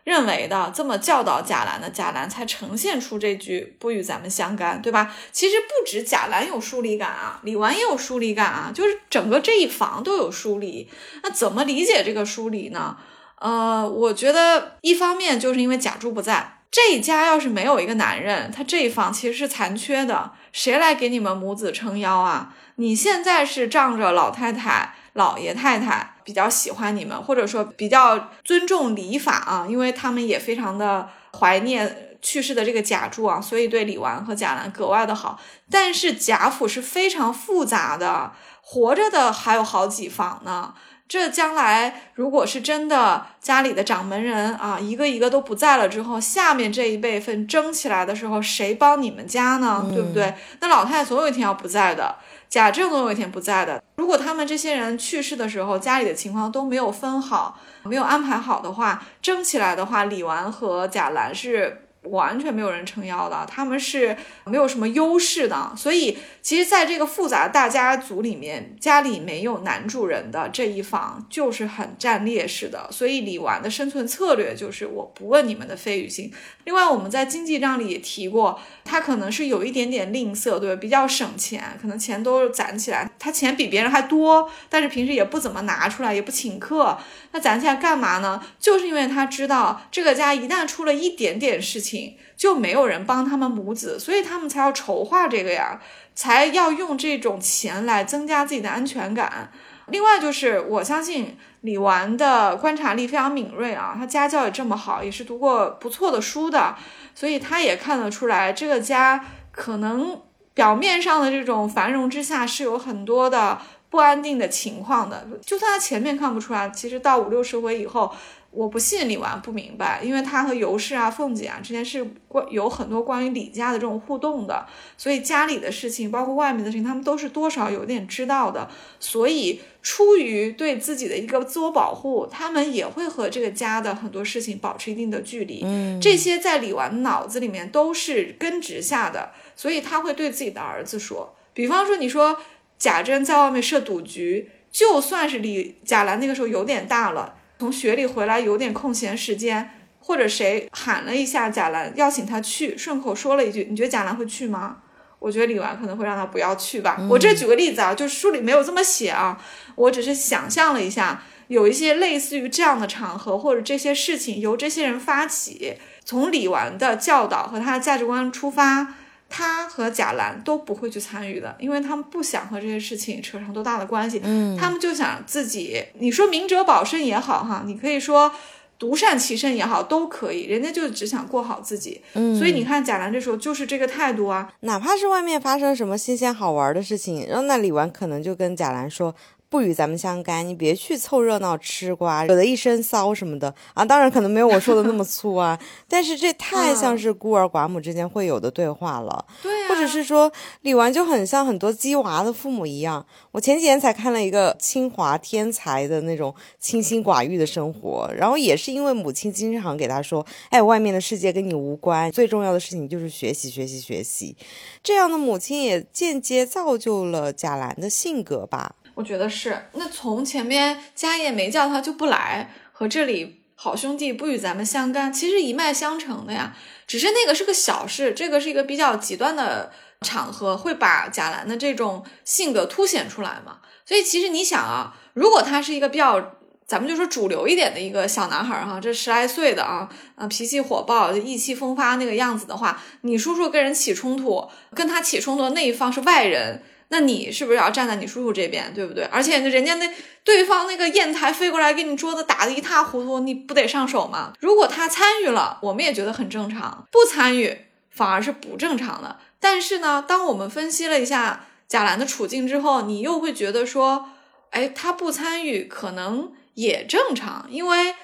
认为的这么教导贾兰的贾兰才呈现出这句不与咱们相干，对吧？其实不止贾兰有疏离感啊，李纨也有疏离感啊，就是整个这一房都有疏离。那怎么理解这个疏离呢？呃，我觉得一方面就是因为贾珠不在，这一家要是没有一个男人，他这一房其实是残缺的，谁来给你们母子撑腰啊？你现在是仗着老太太。老爷太太比较喜欢你们，或者说比较尊重礼法啊，因为他们也非常的怀念去世的这个贾珠啊，所以对李纨和贾兰格外的好。但是贾府是非常复杂的，活着的还有好几房呢。这将来如果是真的家里的掌门人啊，一个一个都不在了之后，下面这一辈分争起来的时候，谁帮你们家呢？对不对？那老太太总有一天要不在的。贾政总有一天不在的。如果他们这些人去世的时候，家里的情况都没有分好，没有安排好的话，争起来的话，李纨和贾兰是。完全没有人撑腰的，他们是没有什么优势的，所以其实，在这个复杂大家族里面，家里没有男主人的这一方就是很占劣势的。所以李纨的生存策略就是我不问你们的费与心。另外，我们在经济账里也提过，他可能是有一点点吝啬，对？比较省钱，可能钱都攒起来，他钱比别人还多，但是平时也不怎么拿出来，也不请客，那攒起来干嘛呢？就是因为他知道这个家一旦出了一点点事情。就没有人帮他们母子，所以他们才要筹划这个呀，才要用这种钱来增加自己的安全感。另外就是，我相信李纨的观察力非常敏锐啊，他家教也这么好，也是读过不错的书的，所以他也看得出来，这个家可能表面上的这种繁荣之下是有很多的不安定的情况的。就算他前面看不出来，其实到五六十回以后。我不信李纨不明白，因为他和尤氏啊、凤姐啊之间是关有很多关于李家的这种互动的，所以家里的事情，包括外面的事情，他们都是多少有点知道的。所以出于对自己的一个自我保护，他们也会和这个家的很多事情保持一定的距离。嗯，这些在李纨脑子里面都是根植下的，所以他会对自己的儿子说，比方说你说贾珍在外面设赌局，就算是李贾兰那个时候有点大了。从学里回来有点空闲时间，或者谁喊了一下贾兰，邀请他去，顺口说了一句，你觉得贾兰会去吗？我觉得李纨可能会让他不要去吧。我这举个例子啊，就是书里没有这么写啊，我只是想象了一下，有一些类似于这样的场合，或者这些事情由这些人发起，从李纨的教导和他的价值观出发。他和贾兰都不会去参与的，因为他们不想和这些事情扯上多大的关系。嗯，他们就想自己，你说明哲保身也好，哈，你可以说独善其身也好，都可以。人家就只想过好自己。嗯，所以你看贾兰这时候就是这个态度啊，哪怕是外面发生什么新鲜好玩的事情，然后那李纨可能就跟贾兰说。不与咱们相干，你别去凑热闹吃瓜，惹得一身骚什么的啊！当然可能没有我说的那么粗啊，但是这太像是孤儿寡母之间会有的对话了。对，或者是说李纨就很像很多鸡娃的父母一样。我前几天才看了一个清华天才的那种清心寡欲的生活，然后也是因为母亲经常给他说：“哎，外面的世界跟你无关，最重要的事情就是学习，学习，学习。”这样的母亲也间接造就了贾兰的性格吧。我觉得是，那从前面家业没叫他就不来，和这里好兄弟不与咱们相干，其实一脉相承的呀。只是那个是个小事，这个是一个比较极端的场合，会把贾兰的这种性格凸显出来嘛。所以其实你想啊，如果他是一个比较，咱们就说主流一点的一个小男孩哈，这十来岁的啊，啊脾气火爆、意气风发那个样子的话，你叔叔跟人起冲突，跟他起冲突的那一方是外人。那你是不是要站在你叔叔这边，对不对？而且人家那对方那个砚台飞过来，给你桌子打得一塌糊涂，你不得上手吗？如果他参与了，我们也觉得很正常；不参与反而是不正常的。但是呢，当我们分析了一下贾兰的处境之后，你又会觉得说，哎，他不参与可能也正常，因为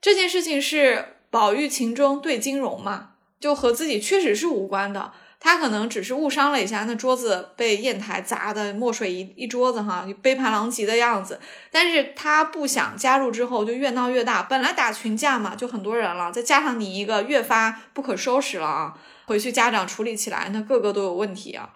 这件事情是宝玉情中对金融嘛，就和自己确实是无关的。他可能只是误伤了一下，那桌子被砚台砸的墨水一一桌子哈，杯盘狼藉的样子。但是他不想加入之后就越闹越大，本来打群架嘛，就很多人了，再加上你一个越发不可收拾了啊，回去家长处理起来，那个个都有问题啊。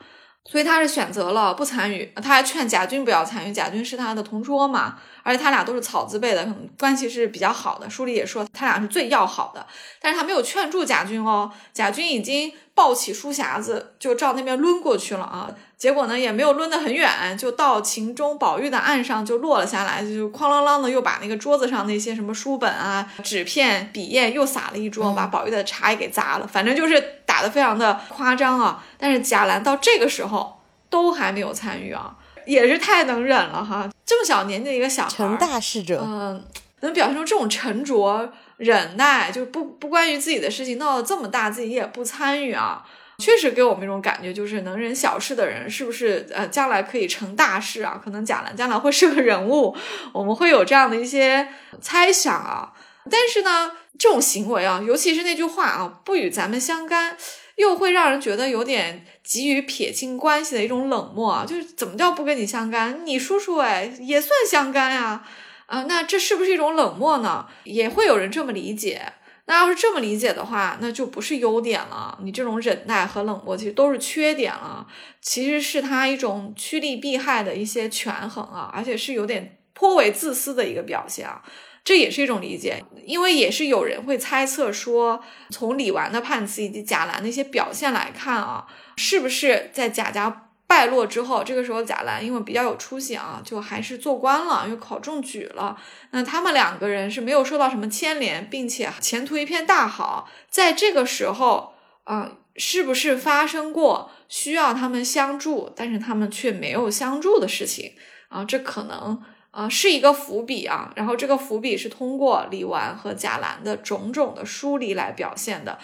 所以他是选择了不参与，他还劝贾军不要参与，贾军是他的同桌嘛，而且他俩都是草字辈的，可能关系是比较好的。书里也说他俩是最要好的，但是他没有劝住贾军哦，贾军已经。抱起书匣子就照那边抡过去了啊！结果呢也没有抡得很远，就到秦钟宝玉的岸上就落了下来，就哐啷啷的又把那个桌子上那些什么书本啊、纸片、笔砚又撒了一桌，把宝玉的茶也给砸了。反正就是打得非常的夸张啊！但是贾兰到这个时候都还没有参与啊，也是太能忍了哈！这么小年纪的一个小孩，成大事者，嗯，能表现出这种沉着。忍耐就不不关于自己的事情闹得这么大，自己也不参与啊，确实给我们一种感觉，就是能忍小事的人是不是呃将来可以成大事啊？可能贾兰将来会是个人物，我们会有这样的一些猜想啊。但是呢，这种行为啊，尤其是那句话啊，不与咱们相干，又会让人觉得有点急于撇清关系的一种冷漠啊。就是怎么叫不跟你相干？你叔叔哎也算相干呀。啊，那这是不是一种冷漠呢？也会有人这么理解。那要是这么理解的话，那就不是优点了。你这种忍耐和冷漠，其实都是缺点了。其实是他一种趋利避害的一些权衡啊，而且是有点颇为自私的一个表现啊。这也是一种理解，因为也是有人会猜测说，从李纨的判词以及贾兰的一些表现来看啊，是不是在贾家。败落之后，这个时候贾兰因为比较有出息啊，就还是做官了，又考中举了。那他们两个人是没有受到什么牵连，并且前途一片大好。在这个时候啊，是不是发生过需要他们相助，但是他们却没有相助的事情啊？这可能啊是一个伏笔啊。然后这个伏笔是通过李纨和贾兰的种种的疏离来表现的。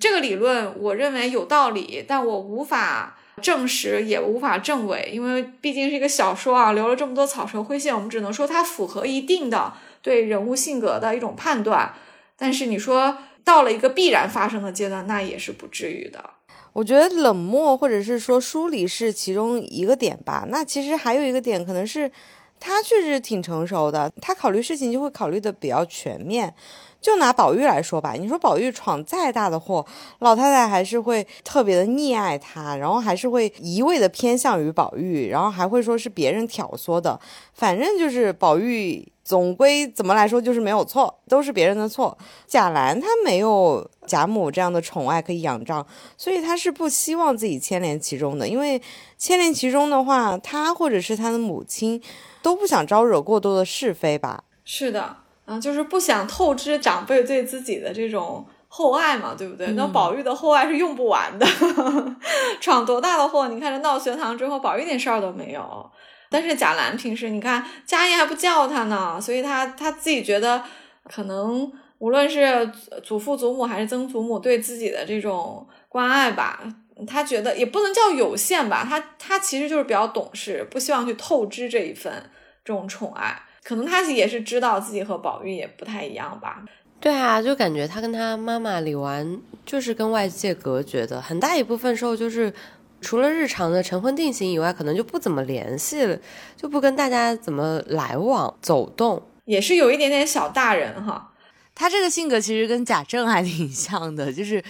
这个理论我认为有道理，但我无法。证实也无法证伪，因为毕竟是一个小说啊，留了这么多草蛇灰线，我们只能说它符合一定的对人物性格的一种判断。但是你说到了一个必然发生的阶段，那也是不至于的。我觉得冷漠或者是说疏离是其中一个点吧。那其实还有一个点，可能是他确实挺成熟的，他考虑事情就会考虑的比较全面。就拿宝玉来说吧，你说宝玉闯再大的祸，老太太还是会特别的溺爱他，然后还是会一味的偏向于宝玉，然后还会说是别人挑唆的，反正就是宝玉总归怎么来说就是没有错，都是别人的错。贾兰她没有贾母这样的宠爱可以仰仗，所以她是不希望自己牵连其中的，因为牵连其中的话，她或者是她的母亲都不想招惹过多的是非吧。是的。嗯，就是不想透支长辈对自己的这种厚爱嘛，对不对？那宝玉的厚爱是用不完的，闯多大的祸？你看这闹学堂之后，宝玉一点事儿都没有。但是贾兰平时你看家宴还不叫他呢，所以他他自己觉得可能无论是祖父祖母还是曾祖母对自己的这种关爱吧，他觉得也不能叫有限吧，他他其实就是比较懂事，不希望去透支这一份这种宠爱。可能他也是知道自己和宝玉也不太一样吧。对啊，就感觉他跟他妈妈李纨就是跟外界隔绝的，很大一部分时候就是除了日常的晨昏定型以外，可能就不怎么联系了，就不跟大家怎么来往走动，也是有一点点小大人哈。他这个性格其实跟贾政还挺像的，就是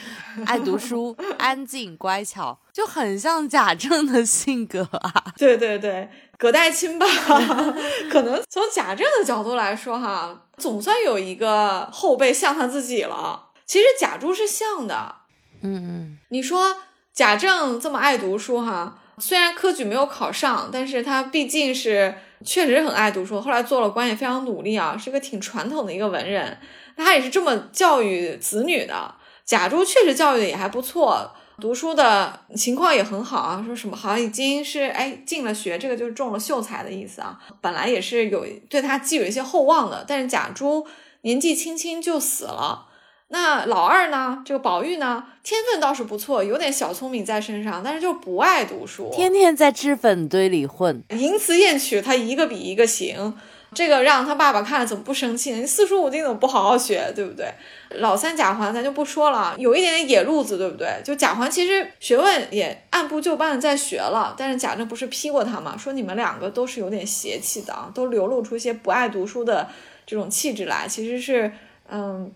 爱读书、安静、乖巧，就很像贾政的性格啊。对对对。隔代亲吧，可能从贾政的角度来说，哈，总算有一个后辈像他自己了。其实贾珠是像的，嗯嗯。你说贾政这么爱读书，哈，虽然科举没有考上，但是他毕竟是确实很爱读书。后来做了官也非常努力啊，是个挺传统的一个文人。他也是这么教育子女的。贾珠确实教育的也还不错。读书的情况也很好啊，说什么好像已经是哎进了学，这个就是中了秀才的意思啊。本来也是有对他寄有一些厚望的，但是贾珠年纪轻轻就死了。那老二呢？这个宝玉呢，天分倒是不错，有点小聪明在身上，但是就不爱读书，天天在脂粉堆里混，淫词艳曲他一个比一个行。这个让他爸爸看了怎么不生气呢？你四书五经怎么不好好学，对不对？老三贾环咱就不说了，有一点点野路子，对不对？就贾环其实学问也按部就班的在学了，但是贾政不是批过他吗？说你们两个都是有点邪气的啊，都流露出一些不爱读书的这种气质来，其实是。嗯，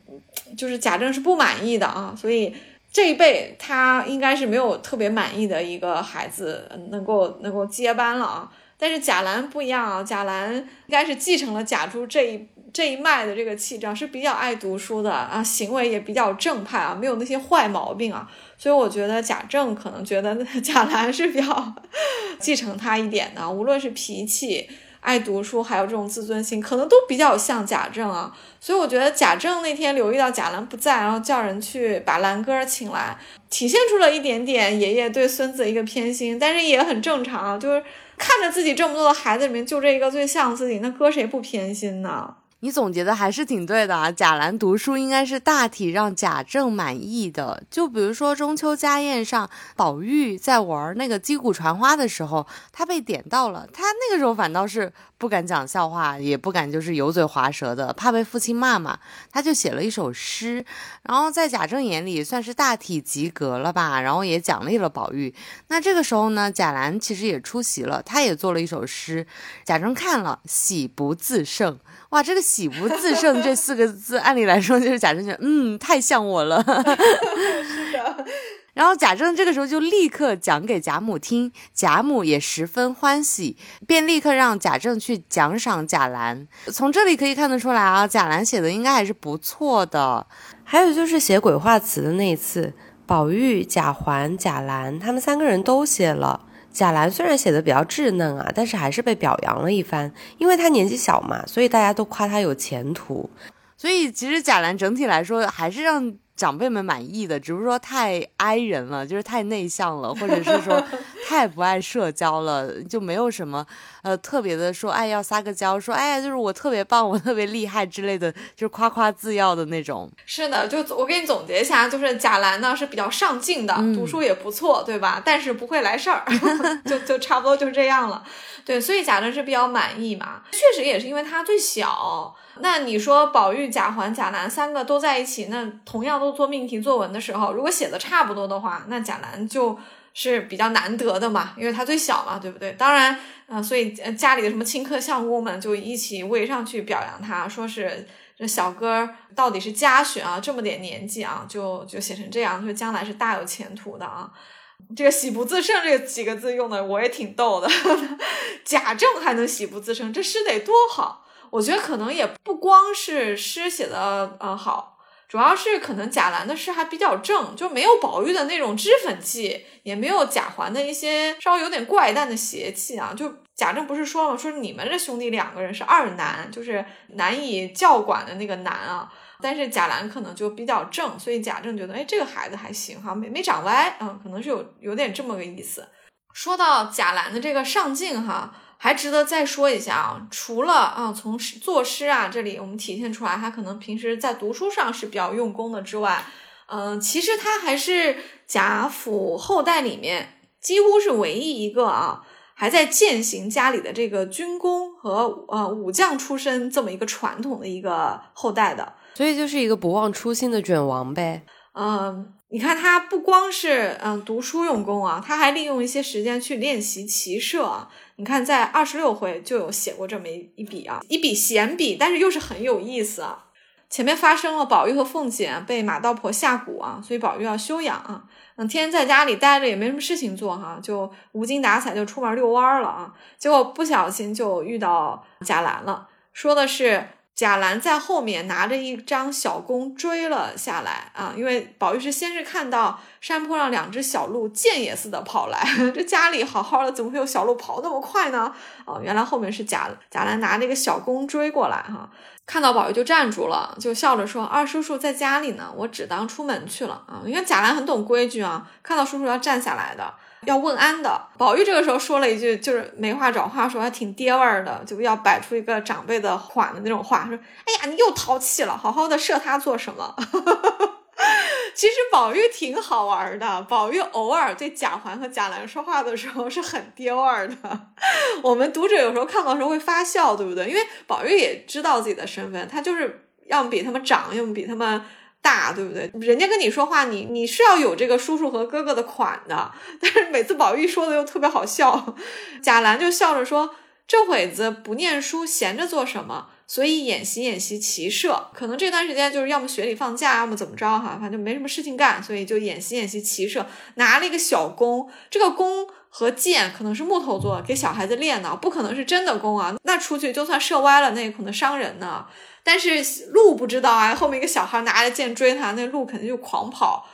就是贾政是不满意的啊，所以这一辈他应该是没有特别满意的一个孩子能够能够接班了啊。但是贾兰不一样啊，贾兰应该是继承了贾珠这一这一脉的这个气质，是比较爱读书的啊，行为也比较正派啊，没有那些坏毛病啊。所以我觉得贾政可能觉得 贾兰是比较 继承他一点的，无论是脾气。爱读书，还有这种自尊心，可能都比较像贾政啊。所以我觉得贾政那天留意到贾兰不在，然后叫人去把兰哥请来，体现出了一点点爷爷对孙子一个偏心，但是也很正常啊。就是看着自己这么多的孩子里面，就这一个最像自己，那搁谁不偏心呢？你总结的还是挺对的啊，贾兰读书应该是大体让贾政满意的。就比如说中秋家宴上，宝玉在玩那个击鼓传花的时候，他被点到了，他那个时候反倒是不敢讲笑话，也不敢就是油嘴滑舌的，怕被父亲骂嘛，他就写了一首诗，然后在贾政眼里算是大体及格了吧，然后也奖励了宝玉。那这个时候呢，贾兰其实也出席了，他也做了一首诗，贾政看了喜不自胜。哇，这个“喜不自胜”这四个字，按理来说就是贾政觉得，嗯，太像我了。是的。然后贾政这个时候就立刻讲给贾母听，贾母也十分欢喜，便立刻让贾政去奖赏贾兰。从这里可以看得出来啊，贾兰写的应该还是不错的。还有就是写鬼话词的那一次，宝玉、贾环、贾兰他们三个人都写了。贾兰虽然写的比较稚嫩啊，但是还是被表扬了一番，因为他年纪小嘛，所以大家都夸他有前途。所以其实贾兰整体来说还是让。长辈们满意的，只是说太挨人了，就是太内向了，或者是说 太不爱社交了，就没有什么呃特别的说，哎要撒个娇，说哎呀就是我特别棒，我特别厉害之类的，就是夸夸自耀的那种。是的，就我给你总结一下，就是贾兰呢是比较上进的，读书也不错，对吧？但是不会来事儿，就就差不多就这样了。对，所以贾政是比较满意嘛，确实也是因为他最小。那你说宝玉、贾环、贾兰三个都在一起，那同样都做命题作文的时候，如果写的差不多的话，那贾兰就是比较难得的嘛，因为他最小嘛，对不对？当然，呃，所以家里的什么亲客相公们就一起围上去表扬他，说是这小哥到底是家选啊，这么点年纪啊，就就写成这样，就将来是大有前途的啊。这个喜不自胜这几个字用的我也挺逗的，贾政还能喜不自胜，这诗得多好。我觉得可能也不光是诗写的呃好，主要是可能贾兰的诗还比较正，就没有宝玉的那种脂粉气，也没有贾环的一些稍微有点怪诞的邪气啊。就贾政不是说了，说你们这兄弟两个人是二难，就是难以教管的那个难啊。但是贾兰可能就比较正，所以贾政觉得，哎，这个孩子还行哈，没没长歪，嗯，可能是有有点这么个意思。说到贾兰的这个上进哈。还值得再说一下啊，除了啊从作诗啊这里我们体现出来，他可能平时在读书上是比较用功的之外，嗯，其实他还是贾府后代里面几乎是唯一一个啊还在践行家里的这个军功和呃武将出身这么一个传统的一个后代的，所以就是一个不忘初心的卷王呗，嗯。你看他不光是嗯读书用功啊，他还利用一些时间去练习骑射啊。你看在二十六回就有写过这么一一笔啊，一笔闲笔，但是又是很有意思啊。前面发生了宝玉和凤姐被马道婆下蛊啊，所以宝玉要休养啊。嗯，天天在家里待着也没什么事情做哈，就无精打采就出门遛弯了啊。结果不小心就遇到贾兰了，说的是贾兰在后面拿着一张小弓追了下来啊，因为宝玉是先是看到山坡上两只小鹿箭也似的跑来，这家里好好的怎么会有小鹿跑那么快呢？哦，原来后面是贾贾兰拿着一个小弓追过来哈，看到宝玉就站住了，就笑着说：“二叔叔在家里呢，我只当出门去了啊。”因为贾兰很懂规矩啊，看到叔叔要站下来的。要问安的，宝玉这个时候说了一句，就是没话找话说，还挺爹味儿的，就要摆出一个长辈的款的那种话，说：“哎呀，你又淘气了，好好的射他做什么？” 其实宝玉挺好玩的，宝玉偶尔对贾环和贾兰说话的时候是很爹味儿的，我们读者有时候看到时候会发笑，对不对？因为宝玉也知道自己的身份，他就是要么比他们长，要么比他们。大对不对？人家跟你说话，你你是要有这个叔叔和哥哥的款的。但是每次宝玉说的又特别好笑，贾兰就笑着说：“这会子不念书，闲着做什么？所以演习演习骑射。可能这段时间就是要么学里放假，要么怎么着哈，反正没什么事情干，所以就演习演习骑射。拿了一个小弓，这个弓和箭可能是木头做的，给小孩子练的，不可能是真的弓啊。那出去就算射歪了，那也可能伤人呢。”但是鹿不知道啊，后面一个小孩拿着剑追他，那鹿肯定就狂跑。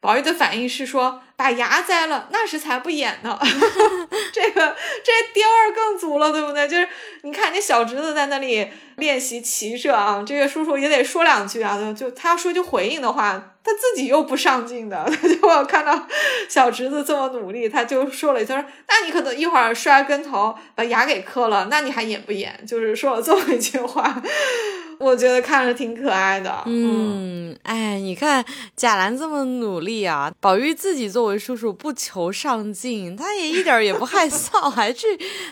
宝玉的反应是说：“把牙摘了，那时才不演呢。”这个这爹味儿更足了，对不对？就是你看，你小侄子在那里练习骑射啊，这个叔叔也得说两句啊。就他要说句回应的话，他自己又不上进的，他 就看到小侄子这么努力，他就说了一句：“说那你可能一会儿摔跟头把牙给磕了，那你还演不演？”就是说了这么一句话。我觉得看着挺可爱的，嗯，哎，你看贾兰这么努力啊，宝玉自己作为叔叔不求上进，他也一点也不害臊，还去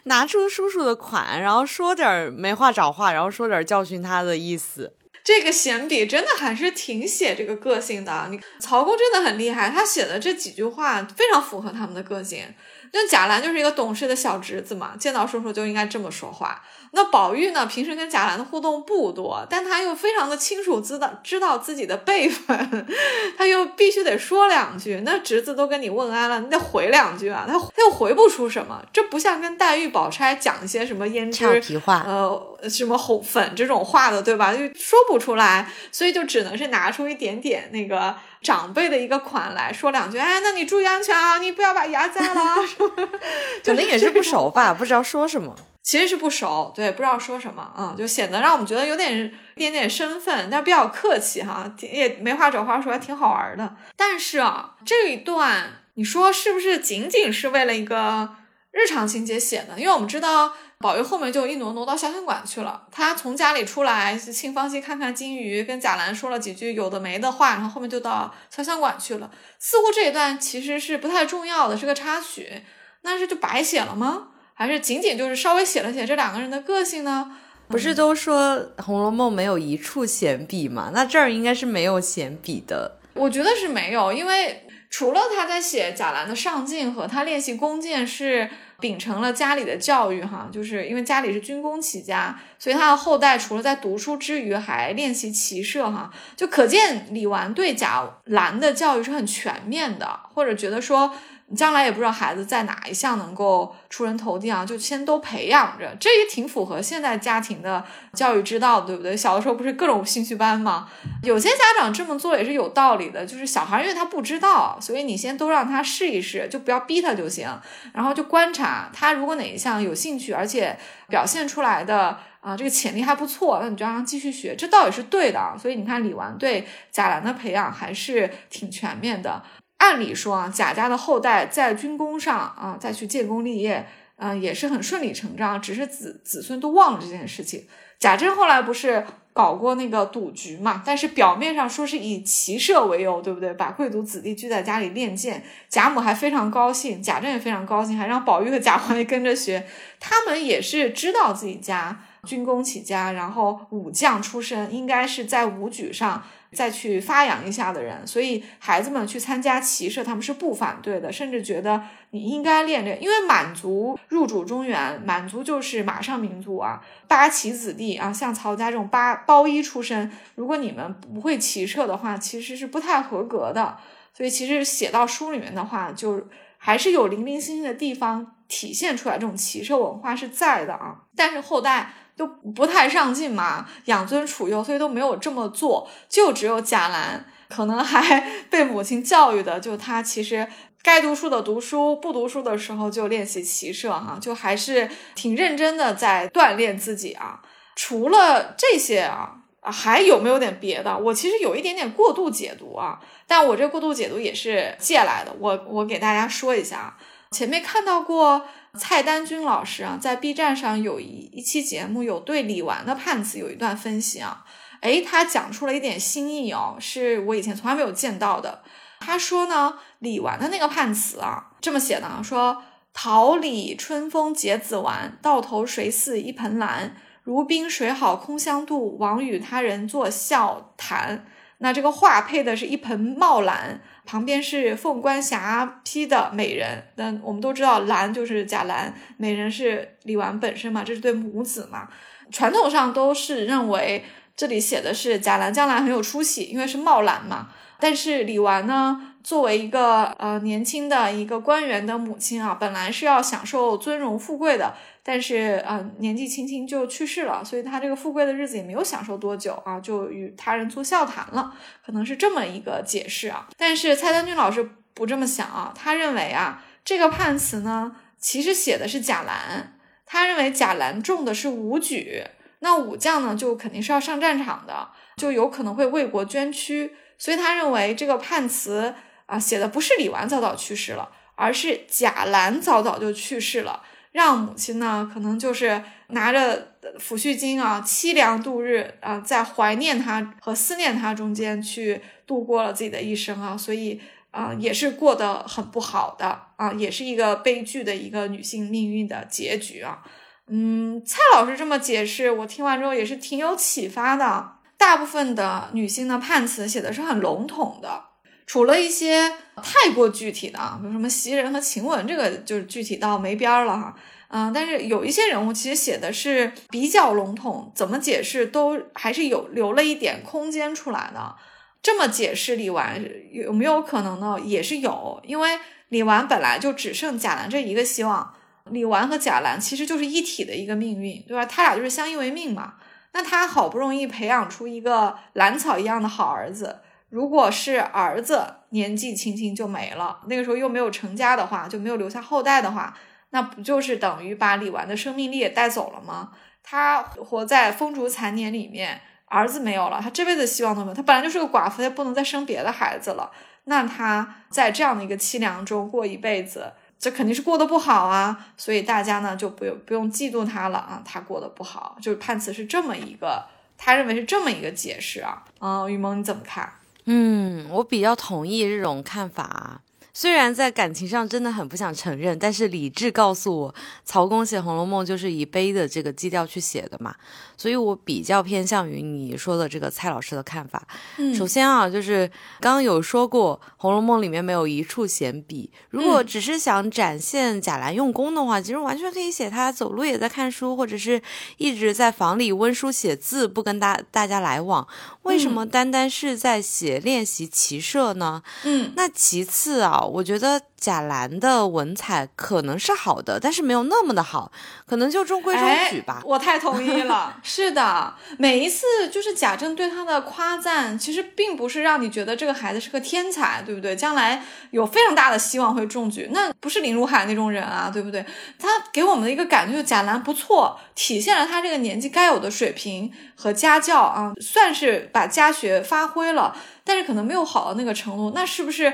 拿出叔叔的款，然后说点没话找话，然后说点教训他的意思。这个闲笔真的还是挺写这个个性的，你曹公真的很厉害，他写的这几句话非常符合他们的个性。那贾兰就是一个懂事的小侄子嘛，见到叔叔就应该这么说话。那宝玉呢，平时跟贾兰的互动不多，但他又非常的清楚知道知道自己的辈分，他又必须得说两句。那侄子都跟你问安了，你得回两句啊，他他又回不出什么。这不像跟黛玉、宝钗讲一些什么胭脂皮话，呃，什么红粉这种话的，对吧？就说不出来，所以就只能是拿出一点点那个。长辈的一个款来说两句，哎，那你注意安全啊，你不要把牙摘了。可能也是不熟吧，不知道说什么。其实是不熟，对，不知道说什么啊，就显得让我们觉得有点一点点身份，但是比较客气哈，也没话找话说，还挺好玩的。但是啊，这一段你说是不是仅仅是为了一个日常情节写的？因为我们知道。宝玉后面就一挪挪到潇湘馆去了。他从家里出来，沁芳溪看看金鱼，跟贾兰说了几句有的没的话，然后后面就到潇湘馆去了。似乎这一段其实是不太重要的，是个插曲。但是就白写了吗？还是仅仅就是稍微写了写这两个人的个性呢？不是都说《红楼梦》没有一处闲笔吗？那这儿应该是没有闲笔的。我觉得是没有，因为除了他在写贾兰的上进和他练习弓箭是。秉承了家里的教育，哈，就是因为家里是军工起家，所以他的后代除了在读书之余还练习骑射，哈，就可见李纨对贾兰的教育是很全面的，或者觉得说。你将来也不知道孩子在哪一项能够出人头地啊，就先都培养着，这也挺符合现在家庭的教育之道，对不对？小的时候不是各种兴趣班吗？有些家长这么做也是有道理的，就是小孩因为他不知道，所以你先都让他试一试，就不要逼他就行，然后就观察他如果哪一项有兴趣，而且表现出来的啊这个潜力还不错，那你就让他继续学，这倒也是对的啊。所以你看李纨对贾兰的培养还是挺全面的。按理说啊，贾家的后代在军功上啊，再去建功立业，嗯，也是很顺理成章。只是子子孙都忘了这件事情。贾政后来不是搞过那个赌局嘛？但是表面上说是以骑射为由，对不对？把贵族子弟聚在家里练剑，贾母还非常高兴，贾政也非常高兴，还让宝玉和贾环也跟着学。他们也是知道自己家军功起家，然后武将出身，应该是在武举上。再去发扬一下的人，所以孩子们去参加骑射，他们是不反对的，甚至觉得你应该练练。因为满族入主中原，满族就是马上民族啊，八旗子弟啊，像曹家这种八包衣出身，如果你们不会骑射的话，其实是不太合格的。所以其实写到书里面的话，就还是有零零星星的地方体现出来，这种骑射文化是在的啊。但是后代。都不太上进嘛，养尊处优，所以都没有这么做。就只有贾兰可能还 被母亲教育的，就他其实该读书的读书，不读书的时候就练习骑射哈，就还是挺认真的在锻炼自己啊。除了这些啊。还有没有点别的？我其实有一点点过度解读啊，但我这过度解读也是借来的。我我给大家说一下啊，前面看到过蔡丹君老师啊，在 B 站上有一一期节目，有对李纨的判词有一段分析啊，诶，他讲出了一点新意哦，是我以前从来没有见到的。他说呢，李纨的那个判词啊，这么写的啊，说桃李春风结子完，到头谁似一盆兰。如冰水好空相度，枉与他人作笑谈。那这个画配的是一盆茂兰，旁边是凤冠霞帔的美人。那我们都知道，兰就是贾兰，美人是李纨本身嘛，这是对母子嘛。传统上都是认为这里写的是贾兰将来很有出息，因为是茂兰嘛。但是李纨呢，作为一个呃年轻的一个官员的母亲啊，本来是要享受尊荣富贵的。但是啊，年纪轻轻就去世了，所以他这个富贵的日子也没有享受多久啊，就与他人做笑谈了，可能是这么一个解释啊。但是蔡丹君老师不这么想啊，他认为啊，这个判词呢，其实写的是贾兰，他认为贾兰中的是武举，那武将呢，就肯定是要上战场的，就有可能会为国捐躯，所以他认为这个判词啊，写的不是李纨早早去世了，而是贾兰早早就去世了。让母亲呢，可能就是拿着抚恤金啊，凄凉度日啊，在怀念他和思念他中间去度过了自己的一生啊，所以啊，也是过得很不好的啊，也是一个悲剧的一个女性命运的结局啊。嗯，蔡老师这么解释，我听完之后也是挺有启发的。大部分的女性的判词写的是很笼统的。除了一些太过具体的啊，比如什么袭人和晴雯，这个就是具体到没边儿了哈。嗯，但是有一些人物其实写的是比较笼统，怎么解释都还是有留了一点空间出来的。这么解释李纨有没有可能呢？也是有，因为李纨本来就只剩贾兰这一个希望，李纨和贾兰其实就是一体的一个命运，对吧？他俩就是相依为命嘛。那他好不容易培养出一个兰草一样的好儿子。如果是儿子年纪轻轻就没了，那个时候又没有成家的话，就没有留下后代的话，那不就是等于把李纨的生命力也带走了吗？他活在风烛残年里面，儿子没有了，他这辈子希望都没有。他本来就是个寡妇，他不能再生别的孩子了。那他在这样的一个凄凉中过一辈子，这肯定是过得不好啊。所以大家呢就不用不用嫉妒他了啊，他过得不好，就是判词是这么一个，他认为是这么一个解释啊。嗯，雨萌你怎么看？嗯，我比较同意这种看法。虽然在感情上真的很不想承认，但是理智告诉我，曹公写《红楼梦》就是以悲的这个基调去写的嘛，所以我比较偏向于你说的这个蔡老师的看法。嗯，首先啊，就是刚刚有说过，《红楼梦》里面没有一处闲笔，如果只是想展现贾兰用功的话，其实完全可以写他走路也在看书，或者是一直在房里温书写字，不跟大大家来往。为什么单单是在写练习骑射呢？嗯，那其次啊。我觉得贾兰的文采可能是好的，但是没有那么的好，可能就中规中矩吧。我太同意了。是的，每一次就是贾政对他的夸赞，其实并不是让你觉得这个孩子是个天才，对不对？将来有非常大的希望会中举，那不是林如海那种人啊，对不对？他给我们的一个感觉就是，贾兰不错，体现了他这个年纪该有的水平和家教啊，算是把家学发挥了，但是可能没有好到那个程度，那是不是？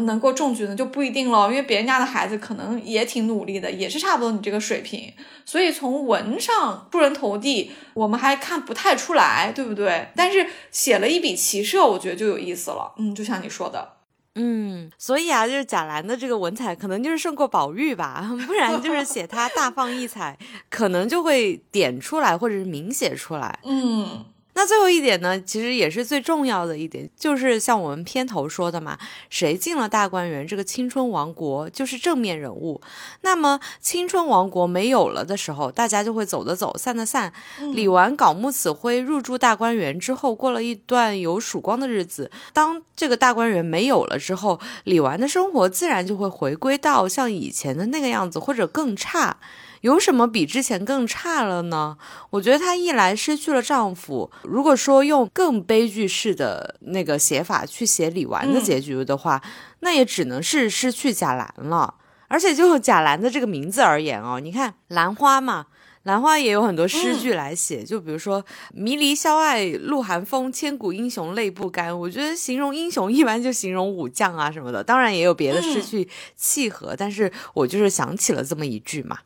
能够中举呢就不一定了，因为别人家的孩子可能也挺努力的，也是差不多你这个水平，所以从文上出人头地，我们还看不太出来，对不对？但是写了一笔骑射，我觉得就有意思了。嗯，就像你说的，嗯，所以啊，就是贾兰的这个文采可能就是胜过宝玉吧，不然就是写他大放异彩，可能就会点出来或者是明写出来。嗯。那最后一点呢，其实也是最重要的一点，就是像我们片头说的嘛，谁进了大观园，这个青春王国就是正面人物。那么青春王国没有了的时候，大家就会走的走，散的散。李纨搞木子灰入住大观园之后，过了一段有曙光的日子。当这个大观园没有了之后，李纨的生活自然就会回归到像以前的那个样子，或者更差。有什么比之前更差了呢？我觉得她一来失去了丈夫，如果说用更悲剧式的那个写法去写李纨的结局的话，那也只能是失去贾兰了。而且就贾兰的这个名字而言哦，你看兰花嘛。兰花也有很多诗句来写，就比如说“迷离萧爱露寒风，千古英雄泪不干”。我觉得形容英雄一般就形容武将啊什么的，当然也有别的诗句契合，但是我就是想起了这么一句嘛。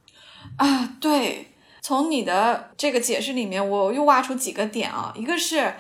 啊，对，从你的这个解释里面，我又挖出几个点啊，一个是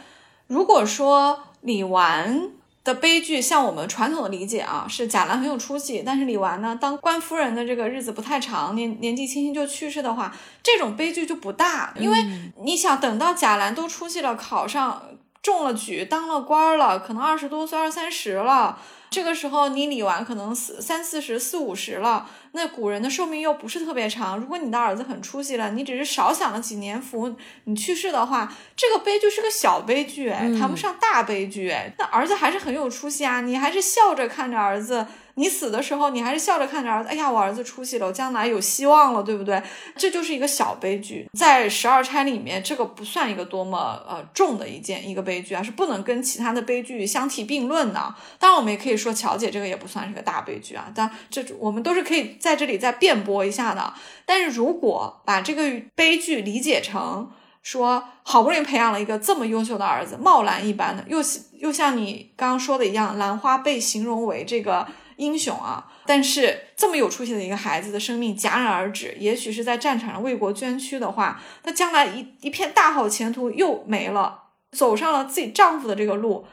如果说李纨。的悲剧，像我们传统的理解啊，是贾兰很有出息，但是李纨呢，当官夫人的这个日子不太长，年年纪轻轻就去世的话，这种悲剧就不大，因为你想等到贾兰都出息了，考上中了举，当了官了，可能二十多岁，二三十了。这个时候你理完可能四三四十四五十了，那古人的寿命又不是特别长。如果你的儿子很出息了，你只是少享了几年福，你去世的话，这个悲剧是个小悲剧，哎，谈不上大悲剧，哎，那儿子还是很有出息啊，你还是笑着看着儿子。你死的时候，你还是笑着看着儿子。哎呀，我儿子出息了，我将来有希望了，对不对？这就是一个小悲剧，在十二钗里面，这个不算一个多么呃重的一件一个悲剧啊，是不能跟其他的悲剧相提并论的。当然，我们也可以说乔姐这个也不算是个大悲剧啊，但这我们都是可以在这里再辩驳一下的。但是如果把这个悲剧理解成说，好不容易培养了一个这么优秀的儿子，貌兰一般的，又又像你刚刚说的一样，兰花被形容为这个。英雄啊！但是这么有出息的一个孩子的生命戛然而止，也许是在战场上为国捐躯的话，他将来一一片大好前途又没了，走上了自己丈夫的这个路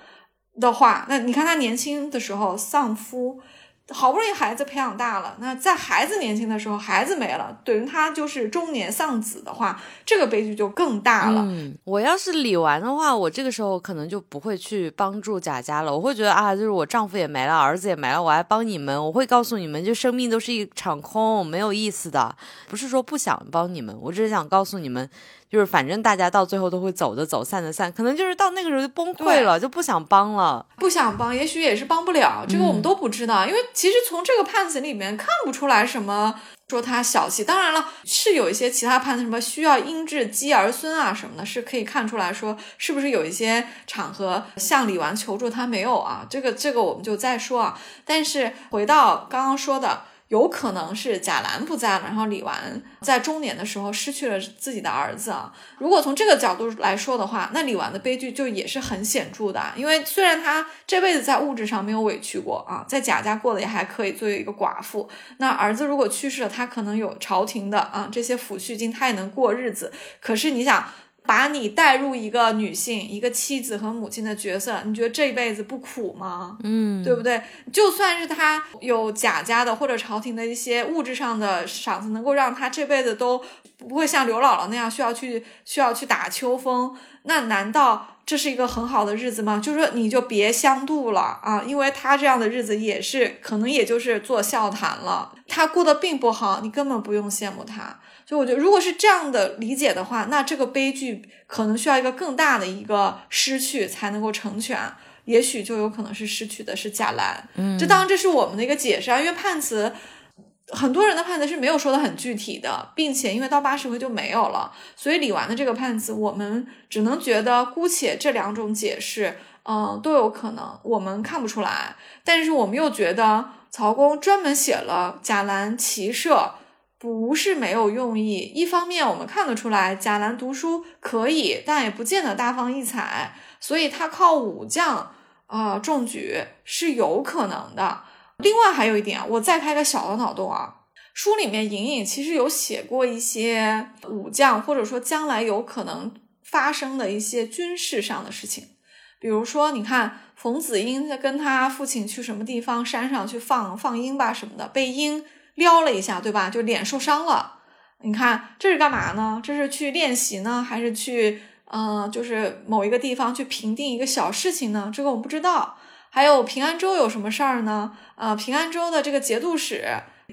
的话，那你看她年轻的时候丧夫。好不容易孩子培养大了，那在孩子年轻的时候，孩子没了，等于他就是中年丧子的话，这个悲剧就更大了。嗯，我要是理完的话，我这个时候可能就不会去帮助贾家了。我会觉得啊，就是我丈夫也没了，儿子也没了，我还帮你们，我会告诉你们，就生命都是一场空，没有意思的。不是说不想帮你们，我只是想告诉你们。就是反正大家到最后都会走的走，散的散，可能就是到那个时候就崩溃了，就不想帮了，不想帮，也许也是帮不了，这个我们都不知道，因为其实从这个判词里面看不出来什么说他小气。当然了，是有一些其他判词，什么需要因治积儿孙啊什么的，是可以看出来说是不是有一些场合向李纨求助他没有啊？这个这个我们就再说啊。但是回到刚刚说的。有可能是贾兰不在了，然后李纨在中年的时候失去了自己的儿子啊。如果从这个角度来说的话，那李纨的悲剧就也是很显著的。因为虽然她这辈子在物质上没有委屈过啊，在贾家过得也还可以，作为一个寡妇。那儿子如果去世了，她可能有朝廷的啊这些抚恤金，她也能过日子。可是你想。把你带入一个女性、一个妻子和母亲的角色，你觉得这辈子不苦吗？嗯，对不对？就算是他有贾家的或者朝廷的一些物质上的赏赐，能够让他这辈子都不会像刘姥姥那样需要去需要去打秋风，那难道这是一个很好的日子吗？就是说你就别相度了啊，因为他这样的日子也是可能也就是做笑谈了，他过得并不好，你根本不用羡慕他。所以我觉得，如果是这样的理解的话，那这个悲剧可能需要一个更大的一个失去才能够成全，也许就有可能是失去的是贾兰。嗯，这当然这是我们的一个解释啊，因为判词很多人的判词是没有说的很具体的，并且因为到八十回就没有了，所以李纨的这个判词，我们只能觉得姑且这两种解释，嗯，都有可能，我们看不出来，但是我们又觉得曹公专门写了贾兰骑射。不是没有用意。一方面，我们看得出来贾兰读书可以，但也不见得大放异彩，所以他靠武将啊中举是有可能的。另外还有一点，我再开个小的脑洞啊，书里面隐隐其实有写过一些武将，或者说将来有可能发生的一些军事上的事情，比如说，你看冯子英在跟他父亲去什么地方山上去放放鹰吧什么的，被鹰。撩了一下，对吧？就脸受伤了。你看这是干嘛呢？这是去练习呢，还是去嗯，就是某一个地方去评定一个小事情呢？这个我们不知道。还有平安州有什么事儿呢？啊，平安州的这个节度使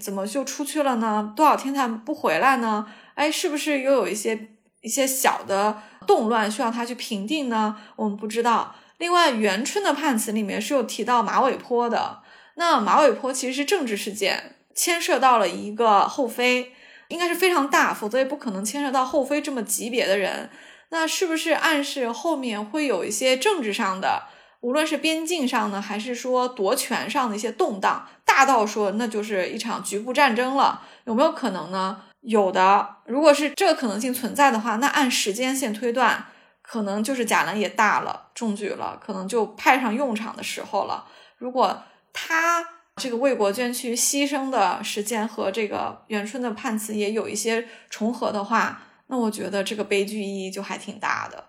怎么就出去了呢？多少天他不回来呢？哎，是不是又有一些一些小的动乱需要他去评定呢？我们不知道。另外，元春的判词里面是有提到马尾坡的。那马尾坡其实是政治事件。牵涉到了一个后妃，应该是非常大，否则也不可能牵涉到后妃这么级别的人。那是不是暗示后面会有一些政治上的，无论是边境上呢，还是说夺权上的一些动荡？大到说那就是一场局部战争了，有没有可能呢？有的。如果是这个可能性存在的话，那按时间线推断，可能就是贾兰也大了，中举了，可能就派上用场的时候了。如果他这个为国捐躯牺牲的时间和这个元春的判词也有一些重合的话。那我觉得这个悲剧意义就还挺大的，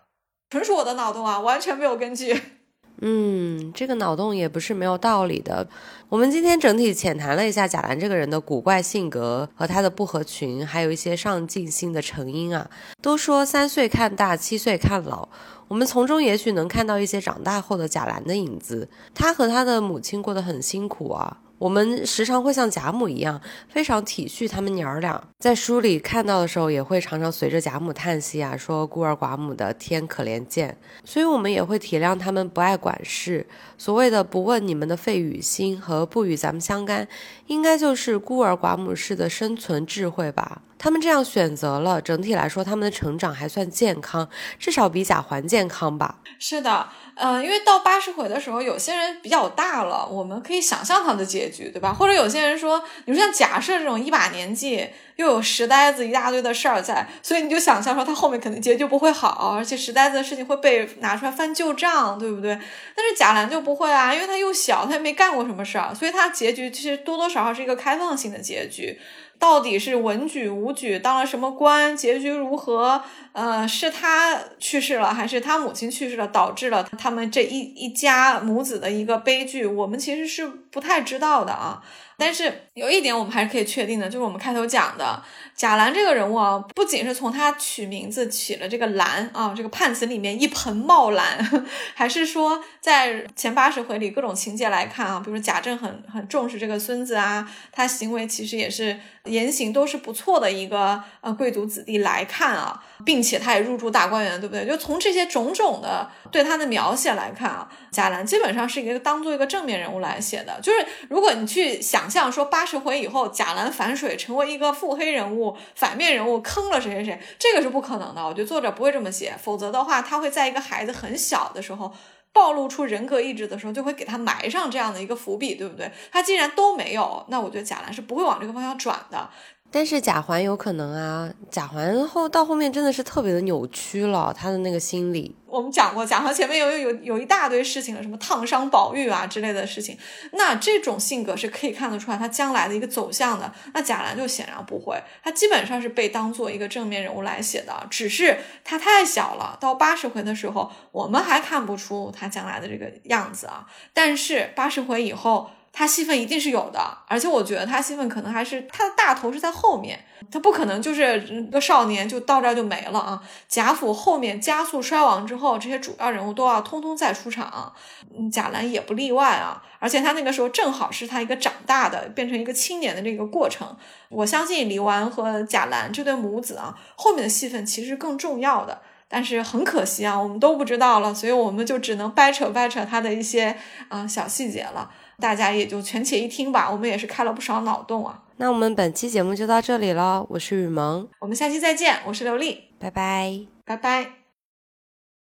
纯属我的脑洞啊，完全没有根据。嗯，这个脑洞也不是没有道理的。我们今天整体浅谈了一下贾兰这个人的古怪性格和他的不合群，还有一些上进心的成因啊。都说三岁看大，七岁看老，我们从中也许能看到一些长大后的贾兰的影子。他和他的母亲过得很辛苦啊。我们时常会像贾母一样，非常体恤他们娘儿俩。在书里看到的时候，也会常常随着贾母叹息啊，说孤儿寡母的天可怜见。所以，我们也会体谅他们不爱管事。所谓的不问你们的肺与心和不与咱们相干，应该就是孤儿寡母式的生存智慧吧。他们这样选择了，整体来说，他们的成长还算健康，至少比贾环健康吧。是的。嗯，因为到八十回的时候，有些人比较大了，我们可以想象他的结局，对吧？或者有些人说，你说像假设这种一把年纪又有石呆子一大堆的事儿在，所以你就想象说他后面肯定结局不会好，而且石呆子的事情会被拿出来翻旧账，对不对？但是贾兰就不会啊，因为他又小，他也没干过什么事儿，所以他结局其实多多少少是一个开放性的结局。到底是文举武举当了什么官，结局如何？呃，是他去世了，还是他母亲去世了，导致了他们这一一家母子的一个悲剧？我们其实是不太知道的啊。但是有一点我们还是可以确定的，就是我们开头讲的贾兰这个人物啊，不仅是从他取名字取了这个兰啊，这个判词里面一盆茂兰，还是说在前八十回里各种情节来看啊，比如贾政很很重视这个孙子啊，他行为其实也是言行都是不错的一个呃贵族子弟来看啊，并且他也入住大观园，对不对？就从这些种种的对他的描写来看啊，贾兰基本上是一个当做一个正面人物来写的，就是如果你去。想象说八十回以后贾兰反水成为一个腹黑人物、反面人物，坑了谁谁谁，这个是不可能的。我觉得作者不会这么写，否则的话，他会在一个孩子很小的时候暴露出人格意志的时候，就会给他埋上这样的一个伏笔，对不对？他既然都没有，那我觉得贾兰是不会往这个方向转的。但是贾环有可能啊，贾环后到后面真的是特别的扭曲了，他的那个心理。我们讲过，贾环前面有有有一大堆事情了，什么烫伤宝玉啊之类的事情，那这种性格是可以看得出来他将来的一个走向的。那贾兰就显然不会，他基本上是被当做一个正面人物来写的，只是他太小了，到八十回的时候，我们还看不出他将来的这个样子啊。但是八十回以后。他戏份一定是有的，而且我觉得他戏份可能还是他的大头是在后面，他不可能就是个少年就到这儿就没了啊。贾府后面加速衰亡之后，这些主要人物都要通通再出场，嗯，贾兰也不例外啊。而且他那个时候正好是他一个长大的变成一个青年的这个过程。我相信李纨和贾兰这对母子啊，后面的戏份其实更重要的。但是很可惜啊，我们都不知道了，所以我们就只能掰扯掰扯他的一些啊小细节了。大家也就权且一听吧，我们也是开了不少脑洞啊。那我们本期节目就到这里了，我是雨萌，我们下期再见，我是刘丽，拜拜，拜拜。